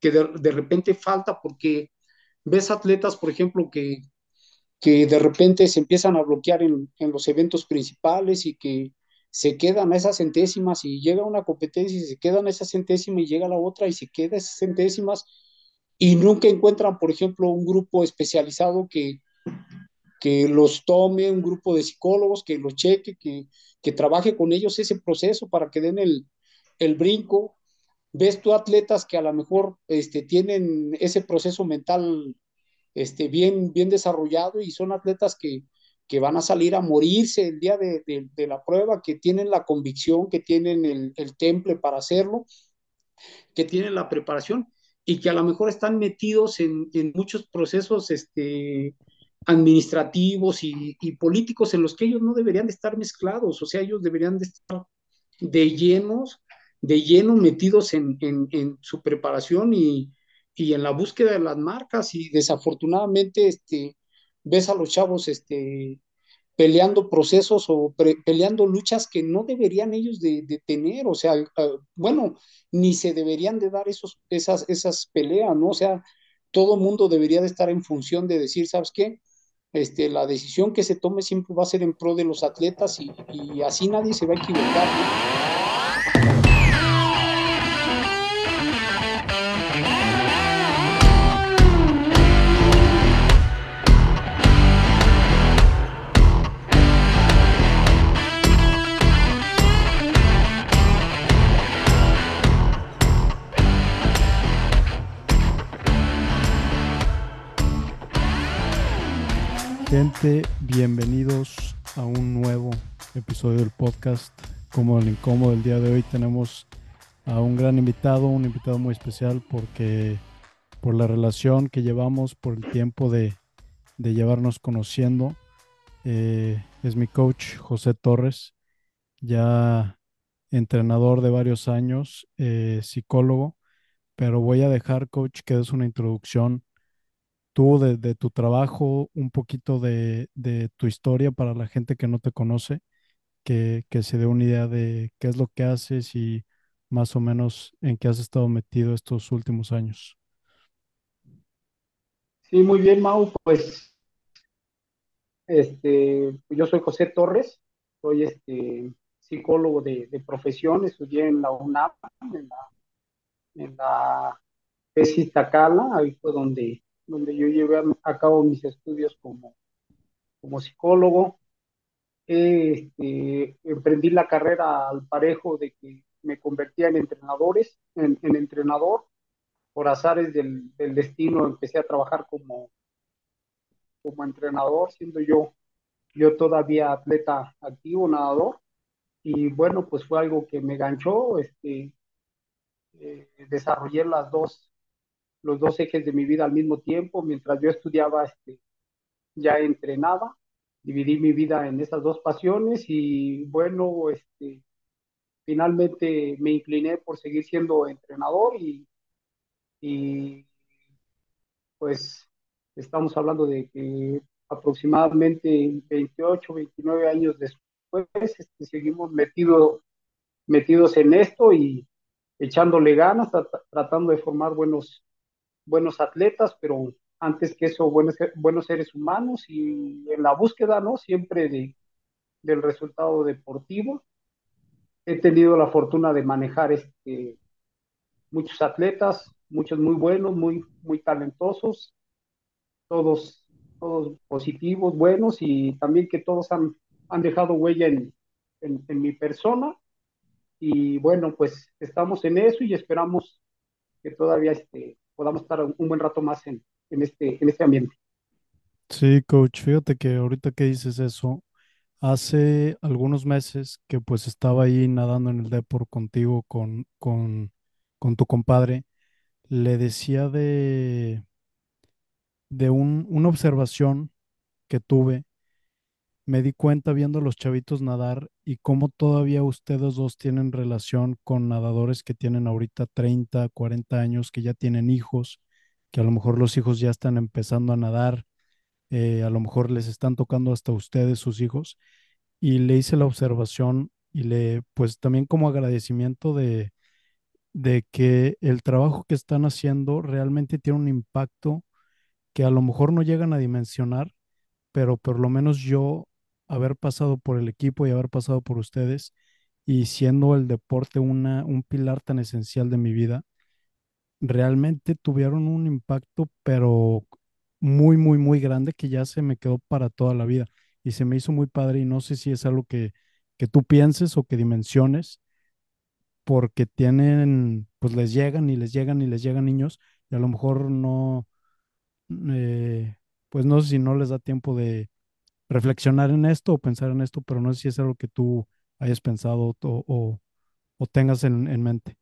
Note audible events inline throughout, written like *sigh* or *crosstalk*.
que de, de, repente falta porque ves atletas, por ejemplo, que, que de repente se empiezan a bloquear en, en, los eventos principales y que se quedan a esas centésimas y llega una competencia y se quedan a esas centésimas y llega la otra y se queda a esas centésimas y nunca encuentran, por ejemplo, un grupo especializado que, que los tome, un grupo de psicólogos que los cheque, que, que trabaje con ellos ese proceso para que den el, el brinco. Ves tú atletas que a lo mejor este, tienen ese proceso mental este, bien, bien desarrollado y son atletas que, que van a salir a morirse el día de, de, la prueba, que tienen la convicción, que tienen el, el, temple para hacerlo, que tienen la preparación y que a lo mejor están metidos en, en muchos procesos este, administrativos y, y, políticos en los que ellos no deberían de estar mezclados, o sea, ellos deberían de estar de llenos, de lleno metidos en, en, su preparación y, y, en la búsqueda de las marcas y desafortunadamente este, ves a los chavos este, peleando procesos o peleando luchas que no deberían ellos de, tener, o sea, uh, bueno, ni se deberían de dar esos, esas, esas peleas, ¿no? O sea, todo mundo debería de estar en función de decir, ¿sabes qué? Este, la decisión que se tome siempre va a ser en pro de los atletas y, y así nadie se va a equivocar. Gente, bienvenidos a un nuevo episodio del podcast como el incómodo. El día de hoy tenemos a un gran invitado, un invitado muy especial porque por la relación que llevamos, por el tiempo de, de llevarnos conociendo, eh, es mi coach José Torres, ya entrenador de varios años, eh, psicólogo, pero voy a dejar, coach, que es una introducción tú, de, tu trabajo, un poquito de, de, tu historia para la gente que no te conoce, que, que, se dé una idea de qué es lo que haces y más o menos en qué has estado metido estos últimos años. Sí, muy bien, Mau. Pues este, yo soy José Torres, soy este, psicólogo de, de profesión, estudié en la UNAM, en la, en la Tacala, ahí fue donde donde yo llevé a cabo mis estudios como, como psicólogo. Este, emprendí la carrera al parejo de que me convertía en entrenadores, en, en entrenador. Por azares del, del, destino empecé a trabajar como, como entrenador, siendo yo, yo todavía atleta activo, nadador. Y bueno, pues fue algo que me ganchó. Este, eh, desarrollé las dos los dos ejes de mi vida al mismo tiempo. Mientras yo estudiaba, este, ya entrenaba, dividí mi vida en esas dos pasiones y bueno, este, finalmente me incliné por seguir siendo entrenador y, y pues estamos hablando de que aproximadamente 28, 29 años después este, seguimos metido, metidos en esto y echándole ganas, tratando de formar buenos buenos atletas, pero antes que eso, buenos, buenos seres humanos y en la búsqueda, ¿no? Siempre de, del resultado deportivo. He tenido la fortuna de manejar este, muchos atletas, muchos muy buenos, muy, muy talentosos, todos, todos positivos, buenos y también que todos han, han dejado huella en, en, en mi persona. Y bueno, pues estamos en eso y esperamos que todavía este, podamos estar un buen rato más en, en, este, en este ambiente. Sí, coach, fíjate que ahorita que dices eso, hace algunos meses que pues estaba ahí nadando en el Depor contigo, con, con, con tu compadre, le decía de, de un, una observación que tuve me di cuenta viendo los chavitos nadar y cómo todavía ustedes dos tienen relación con nadadores que tienen ahorita 30, 40 años, que ya tienen hijos, que a lo mejor los hijos ya están empezando a nadar, eh, a lo mejor les están tocando hasta ustedes, sus hijos. Y le hice la observación y le, pues también como agradecimiento de, de que el trabajo que están haciendo realmente tiene un impacto que a lo mejor no llegan a dimensionar, pero por lo menos yo haber pasado por el equipo y haber pasado por ustedes y siendo el deporte una, un pilar tan esencial de mi vida, realmente tuvieron un impacto, pero muy, muy, muy grande que ya se me quedó para toda la vida. Y se me hizo muy padre y no sé si es algo que, que tú pienses o que dimensiones porque tienen, pues les llegan y les llegan y les llegan niños y a lo mejor no, eh, pues no sé si no les da tiempo de reflexionar en esto o pensar en esto, pero no sé si es algo que tú hayas pensado o, o- o tengas en, en mente.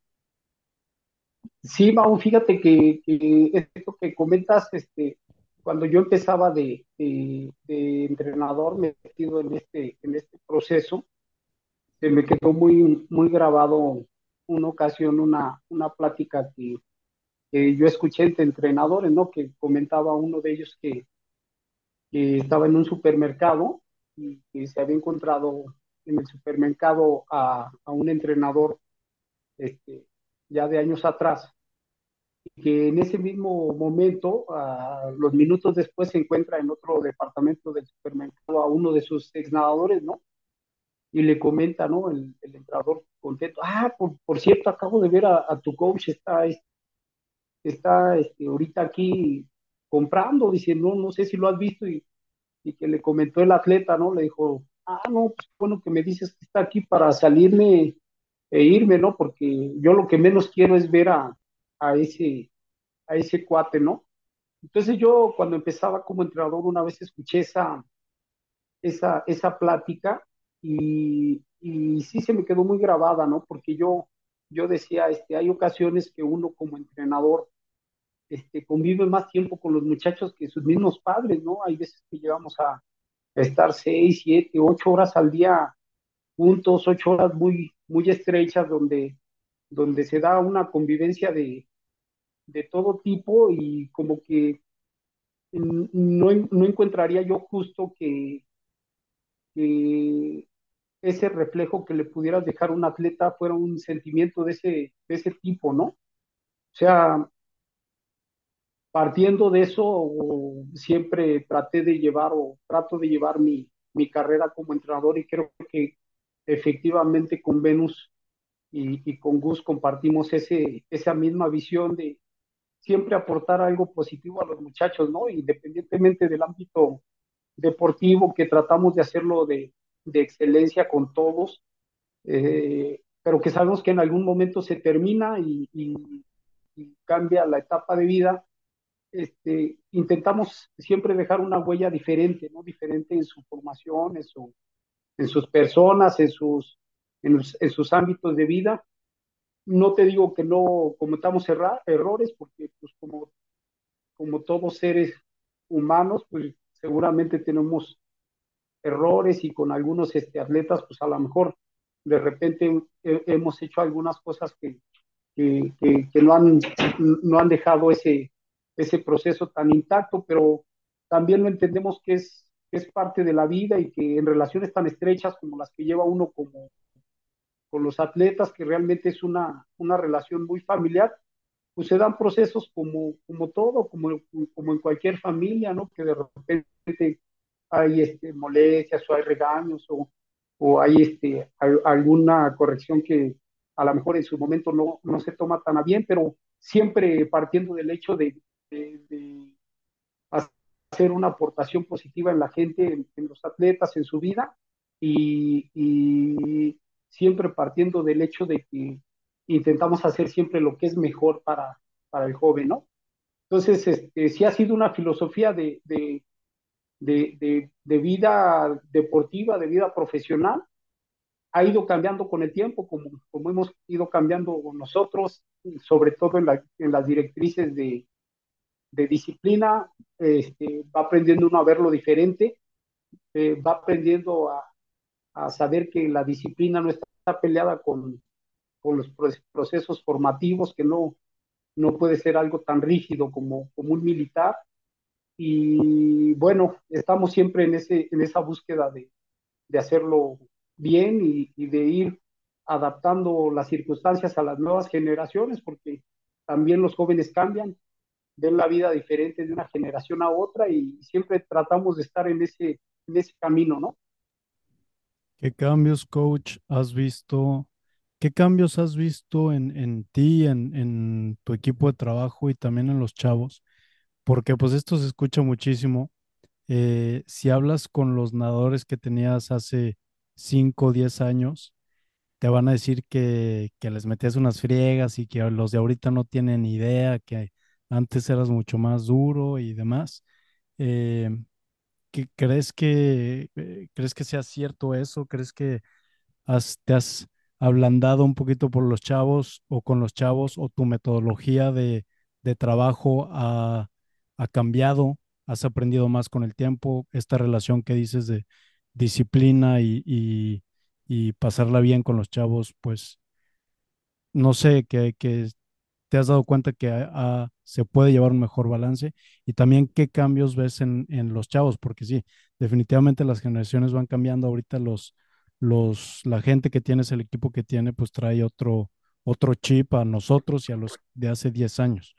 Sí, Mau, fíjate que, que esto que comentas, este, cuando yo empezaba de, de- de entrenador metido en este, en este proceso, se me quedó muy, muy grabado una ocasión, una, una plática que, que yo escuché entre entrenadores, ¿no? Que comentaba uno de ellos que, que estaba en un supermercado y que se había encontrado en el supermercado a, a un entrenador este, ya de años atrás que en ese mismo momento, a los minutos después, se encuentra en otro departamento del supermercado a uno de sus ex nadadores, ¿no? Y le comenta, ¿no? El, el entrenador contento, ah, por, por, cierto, acabo de ver a, a tu coach, está, está este, ahorita aquí comprando, dice, no, no sé si lo has visto, y, y que le comentó el atleta, ¿no? Le dijo, ah, no, pues bueno que me dices que está aquí para salirme e irme, ¿no? Porque yo lo que menos quiero es ver a, a ese a ese cuate, ¿no? Entonces yo cuando empezaba como entrenador una vez escuché esa, esa, esa plática y, y sí se me quedó muy grabada, ¿no? Porque yo, yo decía, este, hay ocasiones que uno como entrenador este, convive más tiempo con los muchachos que sus mismos padres, ¿no? Hay veces que llegamos a, estar seis, siete, ocho horas al día juntos, ocho horas muy, muy estrechas donde, donde se da una convivencia de, de todo tipo y como que no, no encontraría yo justo que, que, ese reflejo que le pudieras dejar a un atleta fuera un sentimiento de ese, de ese tipo, ¿no? O sea, partiendo de eso, siempre traté de llevar o trato de llevar mi, mi carrera como entrenador y creo que efectivamente con Venus y, y con Gus compartimos ese, esa misma visión de siempre aportar algo positivo a los muchachos, ¿no? Independientemente del ámbito deportivo, que tratamos de hacerlo de, de excelencia con todos, eh, pero que sabemos que en algún momento se termina y, cambia la etapa de vida. Este, intentamos siempre dejar una huella diferente, ¿no? Diferente en su formación, en, su, en sus personas, en sus, en, en sus ámbitos de vida. No te digo que no cometamos erra, errores, porque pues como, como todos seres humanos, pues seguramente tenemos errores y con algunos este, atletas, pues a lo mejor de repente hemos hecho algunas cosas que, que, que, que, no, han, no han dejado ese, ese proceso tan intacto, pero también lo entendemos que es, que es parte de la vida y que en relaciones tan estrechas como las que lleva uno como con los atletas, que realmente es una, una relación muy familiar, pues se dan procesos como, como todo, como, como en cualquier familia, ¿no? Que de repente hay este, molestias o hay regaños o, o hay este, alguna corrección que a lo mejor en su momento no, no se toma tan a bien, pero siempre partiendo del hecho de, de, de hacer una aportación positiva en la gente, en, en los atletas, en su vida, y, y, siempre partiendo del hecho de que intentamos hacer siempre lo que es mejor para, para el joven, ¿no? Entonces, este, sí ha sido una filosofía de, de, de, de, vida deportiva, de vida profesional, ha ido cambiando con el tiempo, como, como hemos ido cambiando nosotros, sobre todo en, la, en las directrices de, de disciplina, este, va aprendiendo uno a verlo diferente, eh, va aprendiendo a, a, saber que la disciplina no está peleada con, con los procesos formativos, que no, no puede ser algo tan rígido como, como un militar, y bueno, estamos siempre en, ese, en esa búsqueda de, de hacerlo bien y, de ir adaptando las circunstancias a las nuevas generaciones, porque también los jóvenes cambian, ven la vida diferente de una generación a otra y siempre tratamos de estar en ese, en ese camino, ¿no? ¿Qué cambios, coach, has visto? ¿Qué cambios has visto en, en ti, en, en tu equipo de trabajo y también en los chavos? Porque pues esto se escucha muchísimo. Eh, si hablas con los nadadores que tenías hace 5 o 10 años, te van a decir que, que les metías unas friegas y que los de ahorita no tienen idea, que antes eras mucho más duro y demás. Eh, ¿qué- ¿crees que, eh, crees que sea cierto eso? ¿Crees que has- te has ablandado un poquito por los chavos o con los chavos o tu metodología de, de trabajo ha, ha cambiado? ¿Has aprendido más con el tiempo? Esta relación que dices de disciplina y, y, pasarla bien con los chavos, pues no sé, que, que te has dado cuenta que ah, ah, se puede llevar un mejor balance y también qué cambios ves en, en los chavos, porque sí, definitivamente las generaciones van cambiando. Ahorita los, los, la gente que tienes, el equipo que tiene, pues trae otro, otro chip a nosotros y a los de hace 10 años.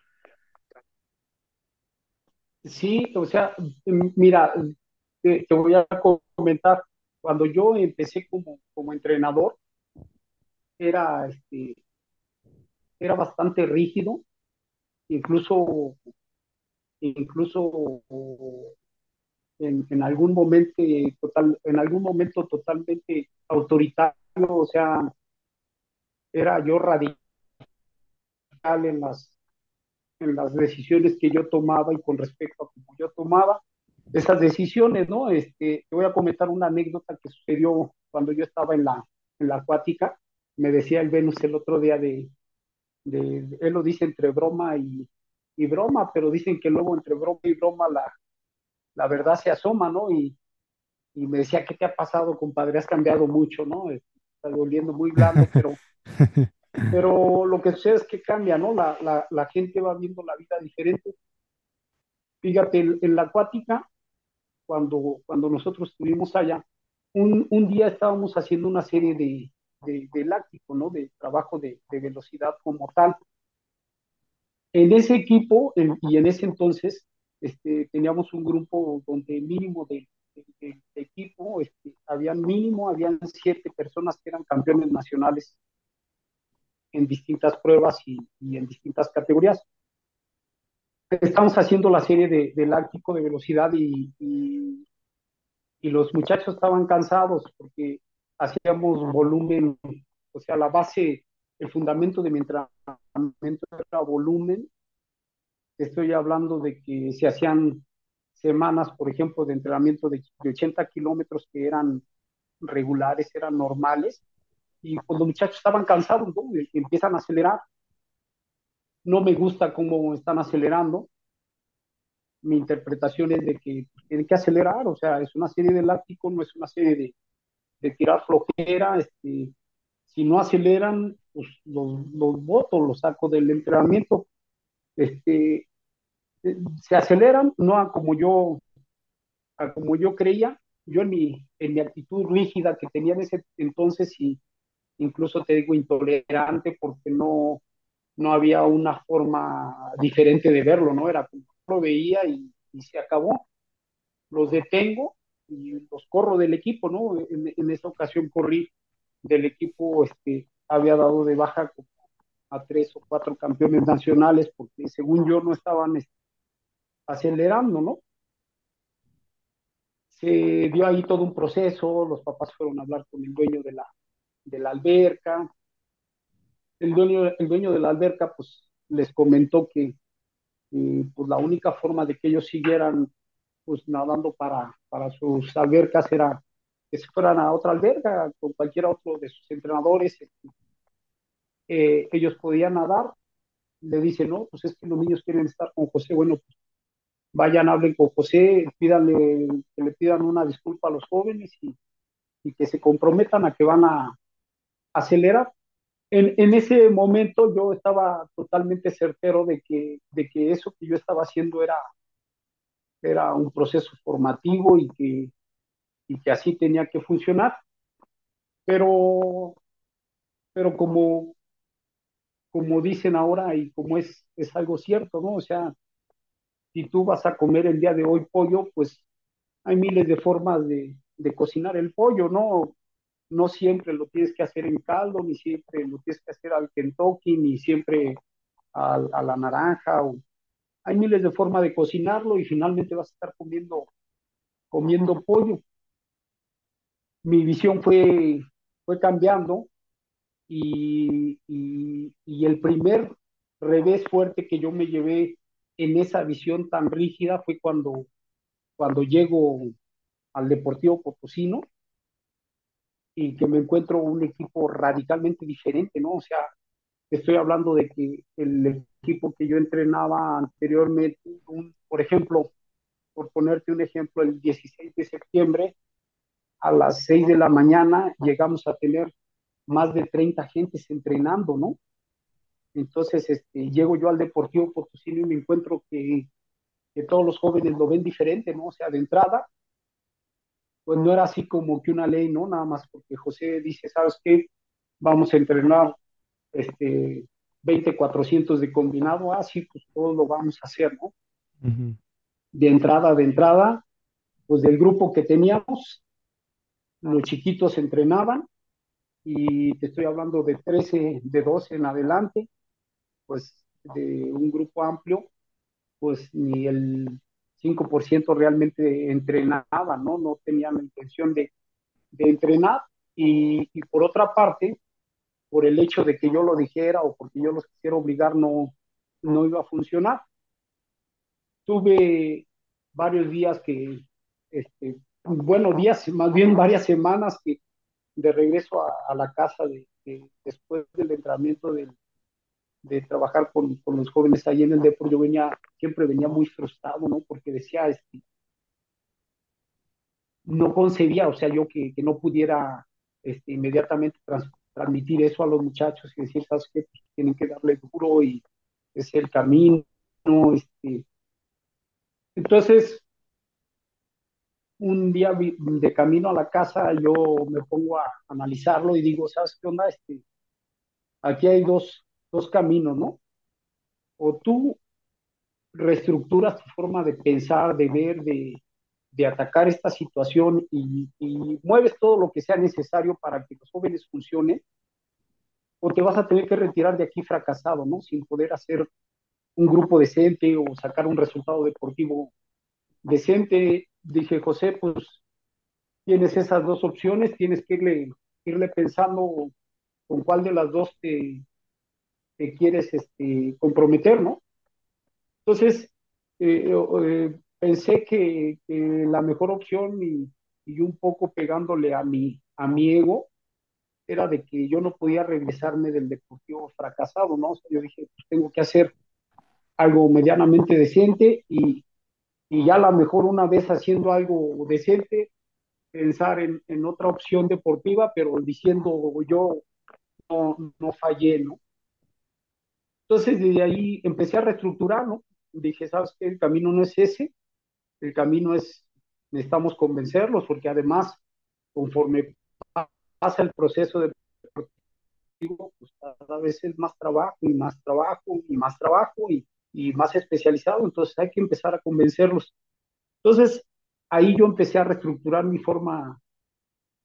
Sí, o sea, mira, te, te voy a comentar, cuando yo empecé como, como entrenador, era, este, era bastante rígido, incluso, incluso en, en algún momento total, en algún momento totalmente autoritario, o sea, era yo radical en las, en las decisiones que yo tomaba y con respecto a cómo yo tomaba esas decisiones, ¿no? Este, te voy a comentar una anécdota que sucedió cuando yo estaba en la, en la acuática. Me decía el Venus el otro día de, de él lo dice entre broma y, y broma, pero dicen que luego entre broma y broma la, la verdad se asoma, ¿no? Y, y me decía, ¿qué te ha pasado, compadre? Has cambiado mucho, ¿no? Estás volviendo muy blando, *laughs* pero, pero lo que sucede es que cambia, ¿no? La, la, la gente va viendo la vida diferente. Fíjate, en, en la acuática, cuando, cuando nosotros estuvimos allá, un, un día estábamos haciendo una serie de, de, de ¿no? De trabajo de, velocidad como tal. En ese equipo y en ese entonces este, teníamos un grupo donde mínimo de, equipo, este, mínimo, habían siete personas que eran campeones nacionales en distintas pruebas y, en distintas categorías. Estamos haciendo la serie de, de de velocidad y los muchachos estaban cansados porque hacíamos volumen, o sea, la base, el fundamento de mi entrenamiento era volumen Estoy hablando de que se hacían semanas, por ejemplo, de entrenamiento de, de 80 kilómetros que eran regulares, eran normales, y cuando los muchachos estaban cansados, ¿no? Empiezan a acelerar. No me gusta cómo están acelerando. Mi interpretación es de que tienen que acelerar, o sea, es una serie de láctico, no es una serie de, de tirar flojera. Este, si no aceleran, pues los, los votos, los saco del entrenamiento. Este, eh, se aceleran, no a como yo, a como yo creía, yo en mi, en mi actitud rígida que tenía en ese entonces y incluso te digo intolerante porque no, no había una forma diferente de verlo, ¿no? Era como lo veía y, y se acabó. Los detengo y los corro del equipo, ¿no? En, en esa ocasión corrí del equipo, este, había dado de baja a tres o cuatro campeones nacionales porque según yo no estaban este, acelerando, ¿no? Se dio ahí todo un proceso, los papás fueron a hablar con el dueño de la, de la alberca, el dueño, el dueño de la alberca pues les comentó que eh, pues la única forma de que ellos siguieran pues nadando para, para sus albercas era que se fueran a otra alberca con cualquier otro de sus entrenadores, eh, ellos podían nadar, le dice, no, pues es que los niños quieren estar con José, bueno, pues vayan, hablen con José, pídanle, que le pidan una disculpa a los jóvenes y, y que se comprometan a que van a acelerar. En, en, ese momento yo estaba totalmente certero de que, de que eso que yo estaba haciendo era, era un proceso formativo y que, y que así tenía que funcionar. Pero pero como, como dicen ahora y como es, es algo cierto, ¿no? O sea, si tú vas a comer el día de hoy pollo, pues hay miles de formas de, de cocinar el pollo, ¿no? No siempre lo tienes que hacer en caldo, ni siempre lo tienes que hacer al Kentucky, ni siempre a, a la naranja. O... Hay miles de formas de cocinarlo y finalmente vas a estar comiendo, comiendo pollo. Mi visión fue, fue cambiando y, y, el primer revés fuerte que yo me llevé en esa visión tan rígida fue cuando, cuando llego al Deportivo Potosino y que me encuentro un equipo radicalmente diferente, ¿no? O sea, estoy hablando de que el equipo que yo entrenaba anteriormente, por ejemplo, por ponerte un ejemplo, el 16 de septiembre a las 6 de la mañana llegamos a tener más de 30 gentes entrenando, ¿no? Entonces, este, llego yo al Deportivo Potosino y me encuentro que, que todos los jóvenes lo ven diferente, ¿no? O sea, de entrada, pues no era así como que una ley, ¿no? Nada más porque José dice, ¿sabes qué? Vamos a entrenar este, 20, 400 de combinado, así ah, pues todo lo vamos a hacer, ¿no? Uh -huh. De entrada, de entrada, pues del grupo que teníamos, los chiquitos entrenaban, y te estoy hablando de 13, de 12 en adelante, pues de un grupo amplio, pues ni el 5% realmente entrenaba, ¿no? No tenían la intención de, de entrenar. Y, y, por otra parte, por el hecho de que yo lo dijera o porque yo los quisiera obligar, no, no iba a funcionar. Tuve varios días que, este, bueno, días, más bien varias semanas que de regreso a, a la casa de, de, después del entrenamiento del, de trabajar con, con, los jóvenes ahí en el deporte, yo venía, siempre venía muy frustrado, ¿no? Porque decía, este, no concebía, o sea, yo que, que no pudiera este, inmediatamente trans, transmitir eso a los muchachos y decir, ¿sabes qué? Pues tienen que darle duro y es el camino, este. Entonces, un día de camino a la casa, yo me pongo a analizarlo y digo, ¿sabes qué onda? Este, aquí hay dos, dos caminos, ¿no? O tú reestructuras tu forma de pensar, de ver, de, de atacar esta situación y, mueves todo lo que sea necesario para que los jóvenes funcionen, o te vas a tener que retirar de aquí fracasado, ¿no? Sin poder hacer un grupo decente o sacar un resultado deportivo decente. Dije, José, pues tienes esas dos opciones, tienes que irle, irle pensando con cuál de las dos te, te quieres este, comprometer, ¿no? Entonces, eh, eh, pensé que, la mejor opción y, un poco pegándole a mi, a mi ego era de que yo no podía regresarme del deportivo fracasado, ¿no? O yo dije, pues tengo que hacer algo medianamente decente y, y ya a lo mejor una vez haciendo algo decente, pensar en, en otra opción deportiva, pero diciendo yo no, no fallé, ¿no? Entonces, desde ahí empecé a reestructurar. Dije, ¿sabes qué? El camino no es ese, el camino es, necesitamos convencerlos, porque además, conforme pasa el proceso de pues cada vez es más trabajo y más trabajo y más trabajo y, y más especializado, entonces hay que empezar a convencerlos. Entonces, ahí yo empecé a reestructurar mi forma,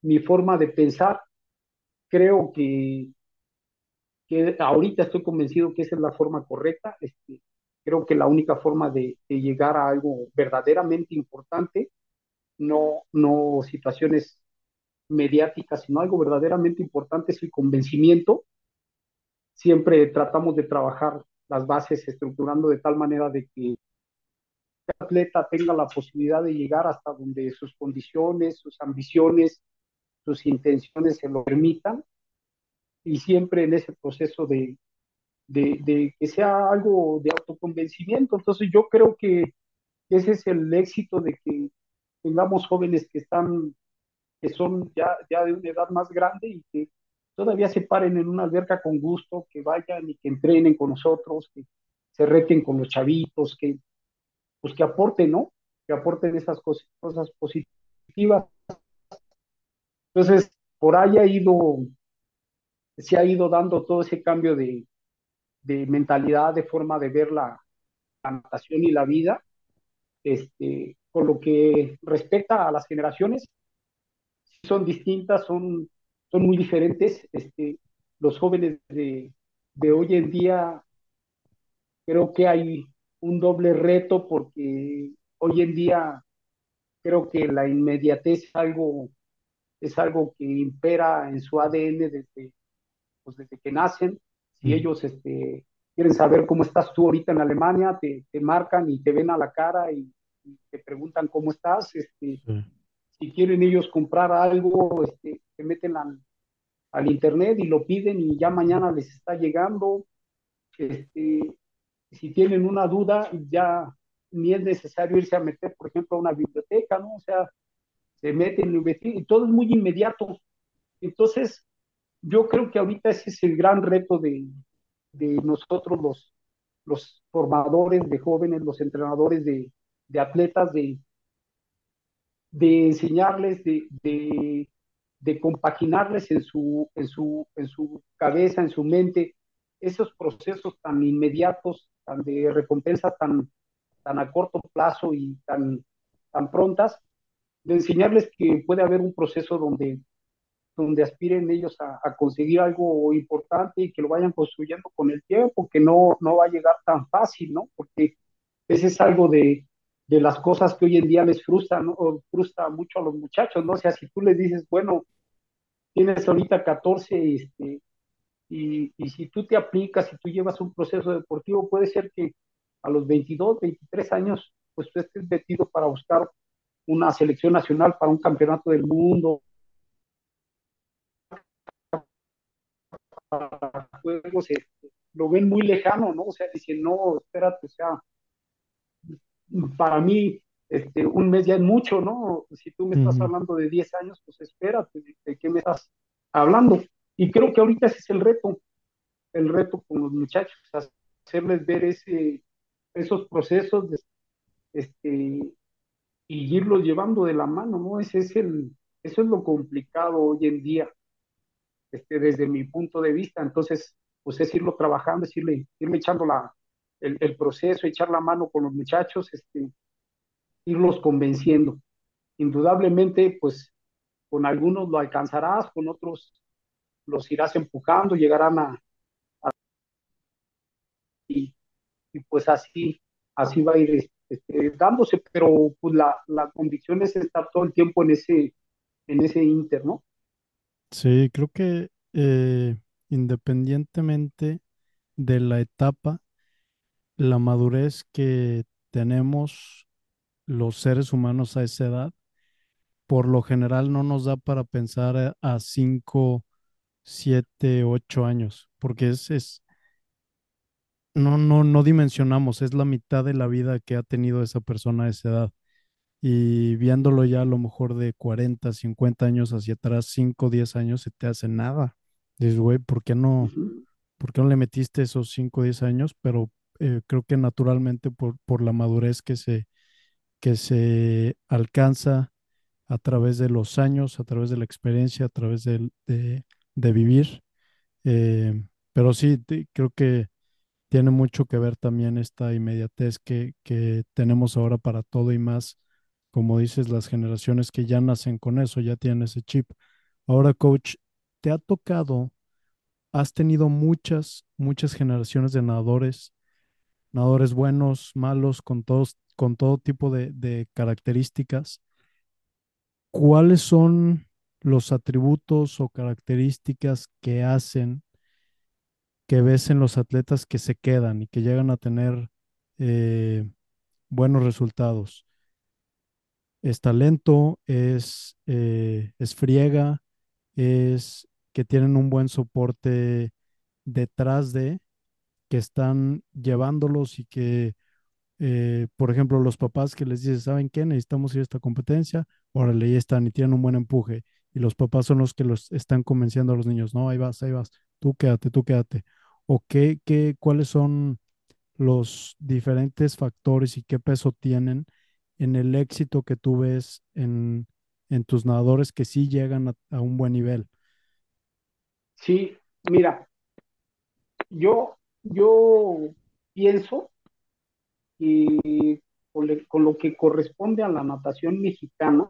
mi forma de pensar. Creo que que ahorita estoy convencido que esa es la forma correcta. Este, creo que la única forma de, de, llegar a algo verdaderamente importante, no, no situaciones mediáticas, sino algo verdaderamente importante es el convencimiento. Siempre tratamos de trabajar las bases estructurando de tal manera de que el atleta tenga la posibilidad de llegar hasta donde sus condiciones, sus ambiciones, sus intenciones se lo permitan y siempre en ese proceso de, de, de, que sea algo de autoconvencimiento. Entonces yo creo que ese es el éxito de que tengamos jóvenes que están, que son ya, ya de una edad más grande y que todavía se paren en una alberca con gusto, que vayan y que entrenen con nosotros, que se reten con los chavitos, que pues que aporten, ¿no? Que aporten esas cosas, cosas positivas. Entonces, por ahí ha ido se ha ido dando todo ese cambio de, de mentalidad, de forma de ver la, la natación y la vida. Este, por lo que respecta a las generaciones, son distintas, son, son muy diferentes. Este, los jóvenes de, de hoy en día, creo que hay un doble reto porque hoy en día creo que la inmediatez es algo, es algo que impera en su ADN desde, pues desde que nacen. Si ellos este, quieren saber cómo estás tú ahorita en Alemania, te, te marcan y te ven a la cara y, y te preguntan cómo estás. Este, sí. Si quieren ellos comprar algo, este, se meten al, al, internet y lo piden y ya mañana les está llegando. Este, si tienen una duda, ya ni es necesario irse a meter, por ejemplo, a una biblioteca, ¿no? O sea, se meten y todo es muy inmediato. Entonces, yo creo que ahorita ese es el gran reto de, de nosotros los, los formadores de jóvenes, los entrenadores de, de atletas, de, de enseñarles, de, de, de, compaginarles en su, en, su, en su cabeza, en su mente, esos procesos tan inmediatos, tan de recompensa, tan, tan a corto plazo y tan, tan prontas, de enseñarles que puede haber un proceso donde, donde aspiren ellos a, conseguir algo importante y que lo vayan construyendo con el tiempo, que no, no va a llegar tan fácil, ¿no? Porque ese es algo de, de las cosas que hoy en día les frustran, ¿no? o frustra mucho a los muchachos, ¿no? O sea, si tú les dices, bueno, tienes ahorita 14, este, y, y si tú te aplicas, si tú llevas un proceso deportivo, puede ser que a los 22, 23 años, pues tú estés metido para buscar una selección nacional para un campeonato del mundo, juegos, este, lo ven muy lejano, ¿no? O sea, dicen, no, espérate, o sea, para mí, este, un mes ya es mucho, ¿no? Si tú me estás uh -huh. hablando de 10 años, pues espérate, ¿de, ¿de qué me estás hablando? Y creo que ahorita ese es el reto, el reto con los muchachos, hacerles ver ese, esos procesos de, este, y irlos llevando de la mano, ¿no? Ese es el, eso es lo complicado hoy en día, este, desde mi punto de vista. Entonces, pues es irlo trabajando, es irle, echando la, el, proceso, echar la mano con los muchachos, este, irlos convenciendo. Indudablemente, pues con algunos lo alcanzarás, con otros los irás empujando, llegarán a, a y, y, pues así, así va a ir este, dándose, pero pues la, la convicción es estar todo el tiempo en ese, en ese inter, ¿no? Sí, creo que eh, independientemente de la etapa, la madurez que tenemos los seres humanos a esa edad, por lo general no nos da para pensar a cinco, siete, ocho años, porque es, es no, no, no dimensionamos, es la mitad de la vida que ha tenido esa persona a esa edad. Y viéndolo ya a lo mejor de 40, 50 años hacia atrás, 5, 10 años, se te hace nada. Dices, güey, ¿por qué no, por qué no le metiste esos 5, 10 años? Pero eh, creo que naturalmente por, por la madurez que se, que se alcanza a través de los años, a través de la experiencia, a través de, de, de vivir. Eh, pero sí, te, creo que tiene mucho que ver también esta inmediatez que, que, tenemos ahora para todo y más, como dices, las generaciones que ya nacen con eso, ya tienen ese chip. Ahora, coach, ¿te ha tocado, has tenido muchas, muchas generaciones de nadadores, nadadores buenos, malos, con, todos, con todo tipo de, características? ¿Cuáles son los atributos o características que hacen que ves en los atletas que se quedan y que llegan a tener eh, buenos resultados. Es talento, es, eh, es friega, es que tienen un buen soporte detrás de, que están llevándolos y que, eh, por ejemplo, los papás que les dicen, ¿saben qué? Necesitamos ir a esta competencia, órale, ahí están y tienen un buen empuje. Y los papás son los que los están convenciendo a los niños, no, ahí vas, ahí vas, tú quédate, tú quédate o qué, qué, cuáles son los diferentes factores y qué peso tienen en el éxito que tú ves en, en tus nadadores que sí llegan a, un buen nivel. Sí, Mira, yo, yo pienso que con, lo que corresponde a la natación mexicana,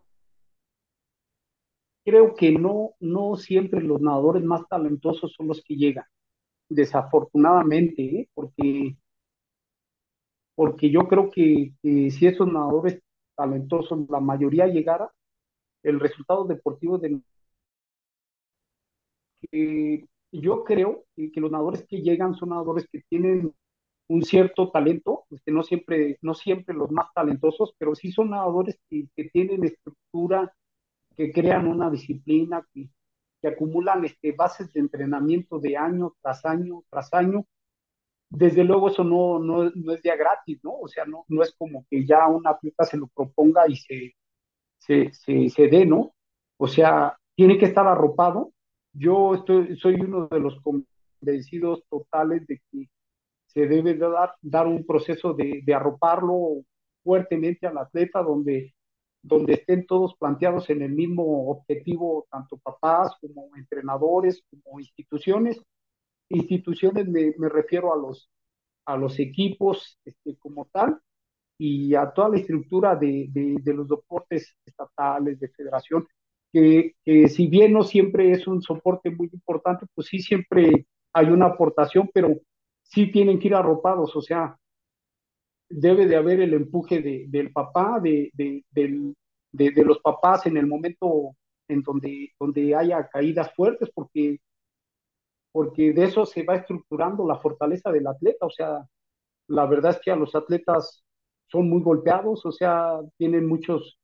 creo que no, no siempre los nadadores más talentosos son los que llegan, desafortunadamente, ¿eh? porque, porque yo creo que, si esos nadadores talentosos, la mayoría llegara, el resultado deportivo de yo creo que, los nadadores que llegan son nadadores que tienen un cierto talento, que este, no siempre, no siempre los más talentosos, pero sí son nadadores que, tienen estructura, que crean una disciplina, que, que acumulan este, bases de entrenamiento de año tras año tras año. Desde luego eso no, no, no es día gratis, ¿no? O sea, no, no es como que ya una atleta se lo proponga y se, se, se, se dé, ¿no? O sea, tiene que estar arropado. Yo estoy, soy uno de los convencidos totales de que se debe dar, dar un proceso de, de arroparlo fuertemente al atleta donde, donde estén todos planteados en el mismo objetivo, tanto papás como entrenadores, como instituciones. Instituciones me, me refiero a los, a los equipos este, como tal y a toda la estructura de, de, de los deportes estatales, de federación, que, que, si bien no siempre es un soporte muy importante, pues sí siempre hay una aportación, pero sí tienen que ir arropados, o sea, debe de haber el empuje de, del papá, de, de, los papás en el momento en donde, donde haya caídas fuertes, porque, porque de eso se va estructurando la fortaleza del atleta, o sea, la verdad es que a los atletas son muy golpeados, o sea, tienen muchos,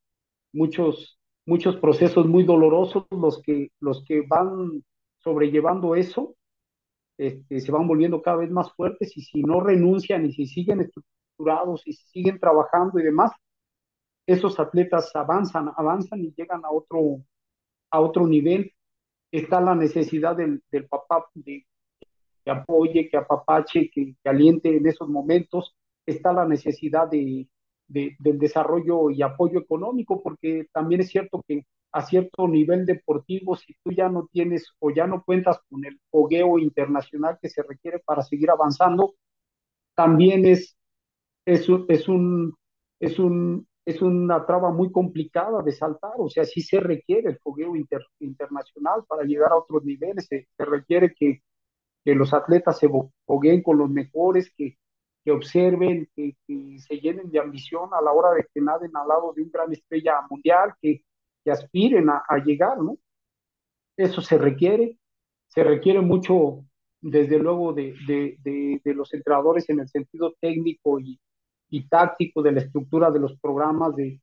muchos, muchos procesos muy dolorosos los que, los que van sobrellevando eso este, se van volviendo cada vez más fuertes y si no renuncian y si siguen estructurados y si siguen trabajando y demás, esos atletas avanzan, avanzan y llegan a otro, a otro nivel. Está la necesidad del, del papá de, que apoye, que apapache, que, que aliente en esos momentos. Está la necesidad de, de, del desarrollo y apoyo económico, porque también es cierto que a cierto nivel deportivo, si tú ya no tienes o ya no cuentas con el fogueo internacional que se requiere para seguir avanzando, también es, es, es, un, es, un, es una traba muy complicada de saltar, o sea, sí se requiere el fogueo internacional para llegar a otros niveles, se, requiere que, que, los atletas se fogueen con los mejores, que, que observen, que, que, se llenen de ambición a la hora de que naden al lado de un gran estrella mundial, que, que aspiren a, llegar, ¿no? Eso se requiere, se requiere mucho, desde luego, de, de, los entrenadores en el sentido técnico y, y, táctico de la estructura de los programas, de,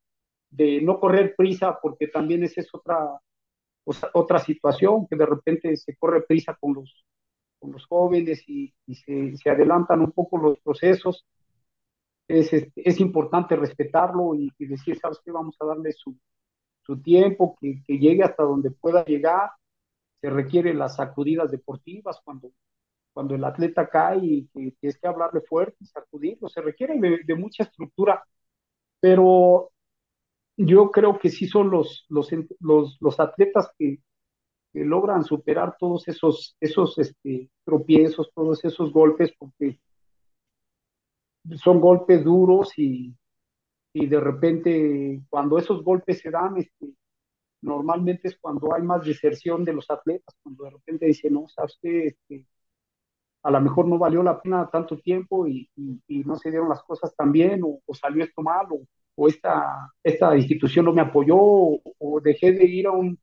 de no correr prisa, porque también esa es otra, otra situación, que de repente se corre prisa con los, con los jóvenes y, se, adelantan un poco los procesos. Es, es, importante respetarlo y, y decir, ¿sabes qué? Vamos a darle su, su tiempo, que, llegue hasta donde pueda llegar. Se requieren las sacudidas deportivas cuando, cuando el atleta cae y tienes que hablarle fuerte, sacudirlo. Se requiere de, mucha estructura, pero yo creo que sí son los, los, los, los atletas que, que, logran superar todos esos, esos este, tropiezos, todos esos golpes, porque son golpes duros y, y de repente cuando esos golpes se dan, este, normalmente es cuando hay más deserción de los atletas, cuando de repente dicen, no, sabes que este, a lo mejor no valió la pena tanto tiempo y, y, no se dieron las cosas tan bien, o, salió esto mal, o, esta, esta institución no me apoyó, o, dejé de ir a un,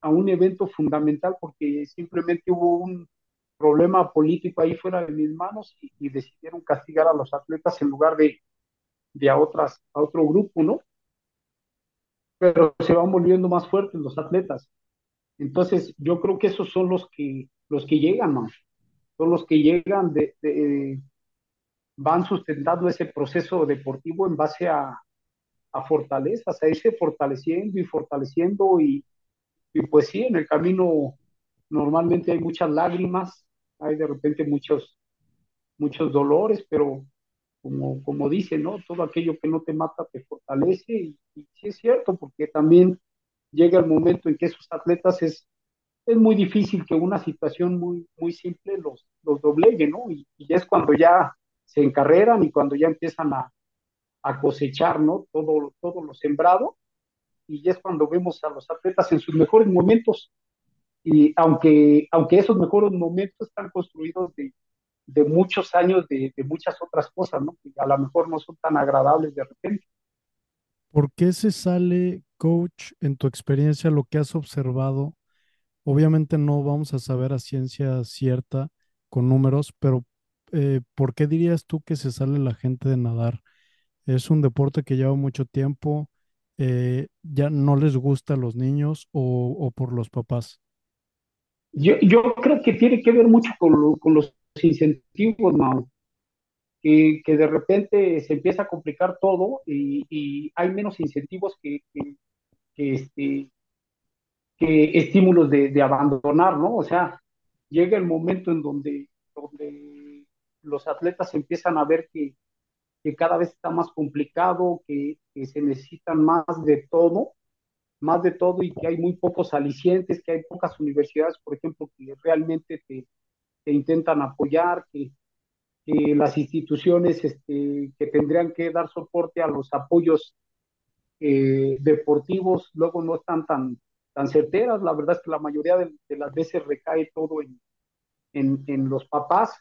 a un evento fundamental porque simplemente hubo un problema político ahí fuera de mis manos y decidieron castigar a los atletas en lugar de, de a, otras, a otro grupo, ¿no? Pero se van volviendo más fuertes los atletas. Entonces, yo creo que esos son los que, los que llegan, ¿no? Son los que llegan de, van sustentando ese proceso deportivo en base a, a fortalezas, a irse fortaleciendo y fortaleciendo y, y pues sí, en el camino normalmente hay muchas lágrimas, hay de repente muchos, muchos dolores, pero como, como dice, ¿no? Todo aquello que no te mata te fortalece y, sí es cierto, porque también llega el momento en que esos atletas es, es muy difícil que una situación muy, muy simple los, los doblegue, ¿no? Y, y es cuando ya se encarreran y cuando ya empiezan a, a cosechar, ¿no? Todo, todo lo sembrado y es cuando vemos a los atletas en sus mejores momentos. Y aunque, aunque esos mejores momentos están construidos de, de muchos años de, de, muchas otras cosas, ¿no? Que a lo mejor no son tan agradables de repente. ¿Por qué se sale, coach, en tu experiencia, lo que has observado? Obviamente no vamos a saber a ciencia cierta con números, pero eh, ¿por qué dirías tú que se sale la gente de nadar? Es un deporte que lleva mucho tiempo, eh, ya no les gusta a los niños o, por los papás. Yo, creo que tiene que ver mucho con, lo, con los incentivos, Mau, que, de repente se empieza a complicar todo y, hay menos incentivos que, que, que, este, que estímulos de, abandonar, ¿no? O sea, llega el momento en donde, los atletas empiezan a ver que, cada vez está más complicado, que, se necesitan más de todo, más de todo y que hay muy pocos alicientes, que hay pocas universidades, por ejemplo, que realmente te, te intentan apoyar, que, que, las instituciones este, que tendrían que dar soporte a los apoyos eh, deportivos luego no están tan, tan certeras. La verdad es que la mayoría de, de las veces recae todo en, en, en los papás.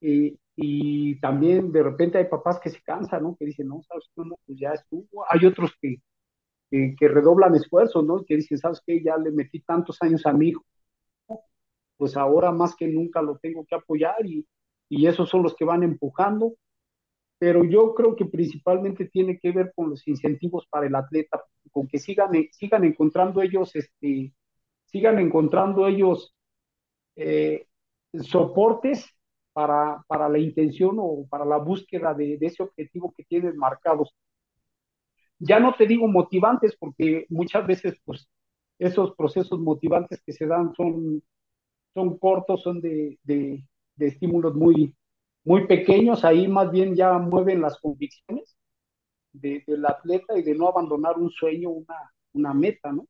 Eh, y también de repente hay papás que se cansan, ¿no? Que dicen, no, sabes qué, no, pues ya estuvo. Hay otros que, que, que, redoblan esfuerzos, ¿no? Y que dicen, sabes qué, ya le metí tantos años a mi hijo, pues ahora más que nunca lo tengo que apoyar y, y esos son los que van empujando. Pero yo creo que principalmente tiene que ver con los incentivos para el atleta, con que sigan, sigan encontrando ellos, este, sigan encontrando ellos eh, soportes para, para la intención o para la búsqueda de, ese objetivo que tienen marcados. Ya no te digo motivantes, porque muchas veces pues, esos procesos motivantes que se dan son, son cortos, son de, de estímulos muy, muy pequeños, ahí más bien ya mueven las convicciones de, del atleta y de no abandonar un sueño, una, una meta, ¿no?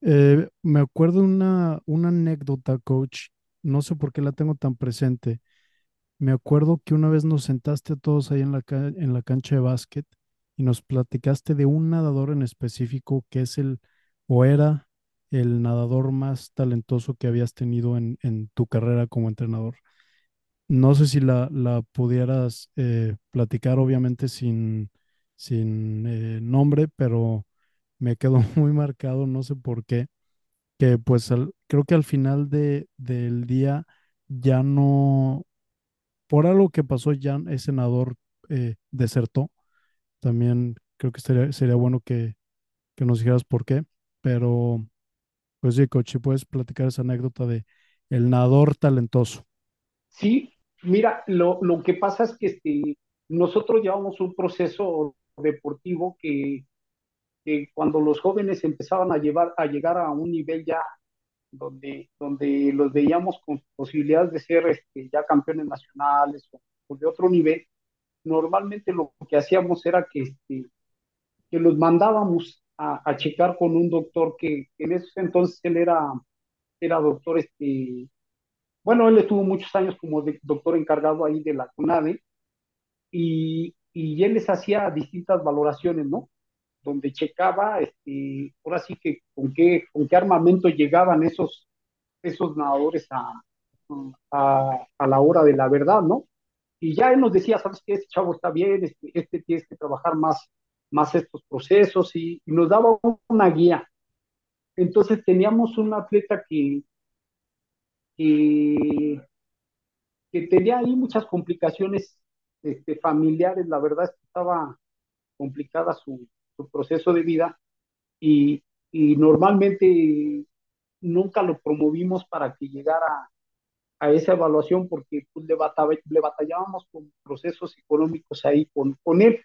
Eh, me acuerdo una, una anécdota, coach, no sé por qué la tengo tan presente. Me acuerdo que una vez nos sentaste a todos ahí en la, en la cancha de básquet y nos platicaste de un nadador en específico que es el o era el nadador más talentoso que habías tenido en, en tu carrera como entrenador. No sé si la, la pudieras eh, platicar, obviamente sin, sin eh, nombre, pero me quedó *laughs* muy marcado, no sé por qué, que pues al, creo que al final de, del día ya no, por algo que pasó, ya el senador eh, desertó. También creo que sería, sería bueno que, que, nos dijeras por qué. Pero, pues sí, coach, puedes platicar esa anécdota de el nadador talentoso. Sí, mira, lo, lo que pasa es que este, nosotros llevamos un proceso deportivo que, cuando los jóvenes empezaban a, llevar, a llegar a un nivel ya donde, donde los veíamos con posibilidades de ser este, ya campeones nacionales o, de otro nivel, normalmente lo que hacíamos era que, este, que los mandábamos a, checar con un doctor que, en esos entonces él era, era doctor, este, bueno, él estuvo muchos años como doctor encargado ahí de la CONADE y, y él les hacía distintas valoraciones, ¿no? donde checaba, este, ahora sí que con qué, con qué armamento llegaban esos, esos nadadores a, a, la hora de la verdad, ¿no? Y ya él nos decía, sabes qué, este chavo está bien, este, este tienes que trabajar más, más estos procesos y nos daba una guía. Entonces teníamos un atleta que, que, que tenía ahí muchas complicaciones este, familiares, la verdad es que estaba complicada su, su proceso de vida y, y, normalmente nunca lo promovimos para que llegara a esa evaluación porque pues, le, le, batallábamos con procesos económicos ahí con, con él.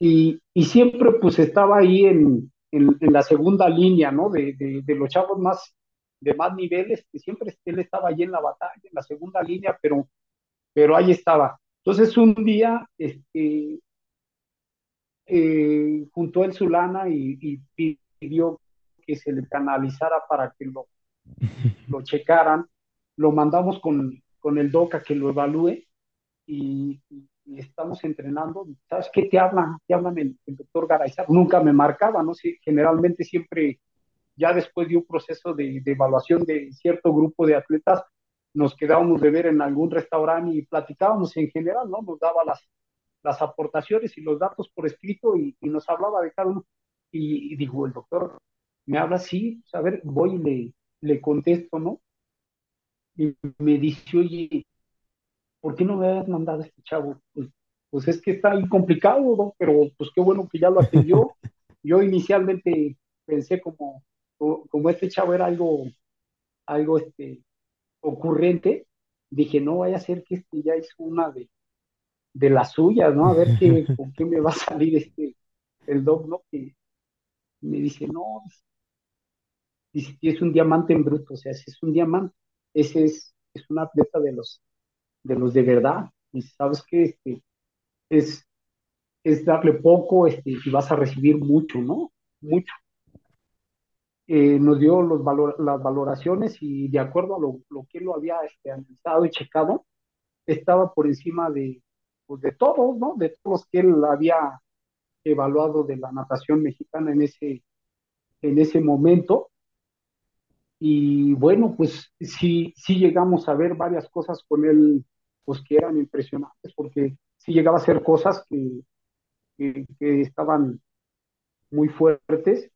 Y, y, siempre pues estaba ahí en, en, en la segunda línea, ¿no? De, de, de, los chavos más, de más niveles, que siempre él estaba ahí en la batalla, en la segunda línea, pero, pero ahí estaba. Entonces un día, este, eh, juntó él su lana y, y, pidió que se le canalizara para que lo, *laughs* lo checaran, lo mandamos con, con el DOC a que lo evalúe y, y estamos entrenando. ¿Sabes qué te hablan? Te hablan el, el doctor Garayzar. Nunca me marcaba, ¿no? sé generalmente siempre, ya después de un proceso de, de evaluación de cierto grupo de atletas, nos quedábamos de ver en algún restaurante y platicábamos en general, ¿no? Nos daba las, las aportaciones y los datos por escrito y, y nos hablaba de cada uno. Y, y, digo, el doctor me habla así, pues, a ver, voy y le, le contesto, ¿no? Y me dice, oye, ¿por qué no me habías mandado a este chavo? Pues, pues es que está ahí complicado, ¿no? Pero pues qué bueno que ya lo atendió. *laughs* Yo inicialmente pensé como, como este chavo era algo, algo este, ocurrente, dije, no vaya a ser que este ya hizo una de, de las suyas, ¿no? A ver qué, *laughs* con qué me va a salir este, el dog, ¿no? Que me dice, no, dice, es un diamante en bruto, o sea, si es un diamante, ese es, es un atleta de los, de los de verdad, y sabes que este, es, es darle poco este, y vas a recibir mucho, ¿no? Mucho. Eh, nos dio los valor, las valoraciones y de acuerdo a lo, lo que él lo había este, analizado y checado, estaba por encima de, pues de todos, ¿no? De todos los que él había evaluado de la natación mexicana en ese, en ese momento. Y bueno, pues sí, sí llegamos a ver varias cosas con él, pues que eran impresionantes, porque sí llegaba a ser cosas que, que, que estaban muy fuertes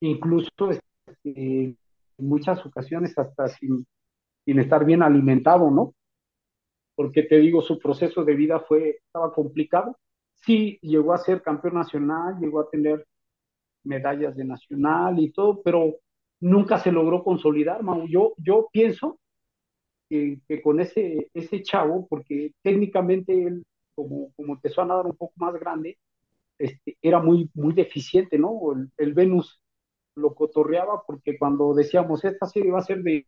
incluso este, en muchas ocasiones hasta sin, sin estar bien alimentado, ¿no? Porque te digo, su proceso de vida fue, estaba complicado. Sí, llegó a ser campeón nacional, llegó a tener medallas de nacional y todo, pero nunca se logró consolidar, Mau. Yo, yo pienso que, que, con ese, ese chavo, porque técnicamente él, como, como empezó a nadar un poco más grande, este, era muy, muy deficiente, ¿no? El, el Venus lo cotorreaba porque cuando decíamos esta serie va a ser de,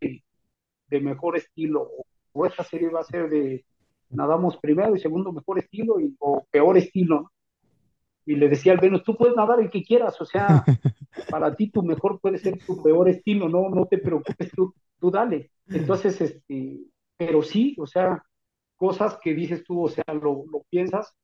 de mejor estilo o esta serie va a ser de nadamos primero y segundo mejor estilo y, o peor estilo, ¿no? Y le decía al Venus, tú puedes nadar el que quieras, o sea, *laughs* para ti tu mejor puede ser tu peor estilo, no, no te preocupes, tú, tú dale. Entonces, este, pero sí, o sea, cosas que dices tú, o sea, lo, lo piensas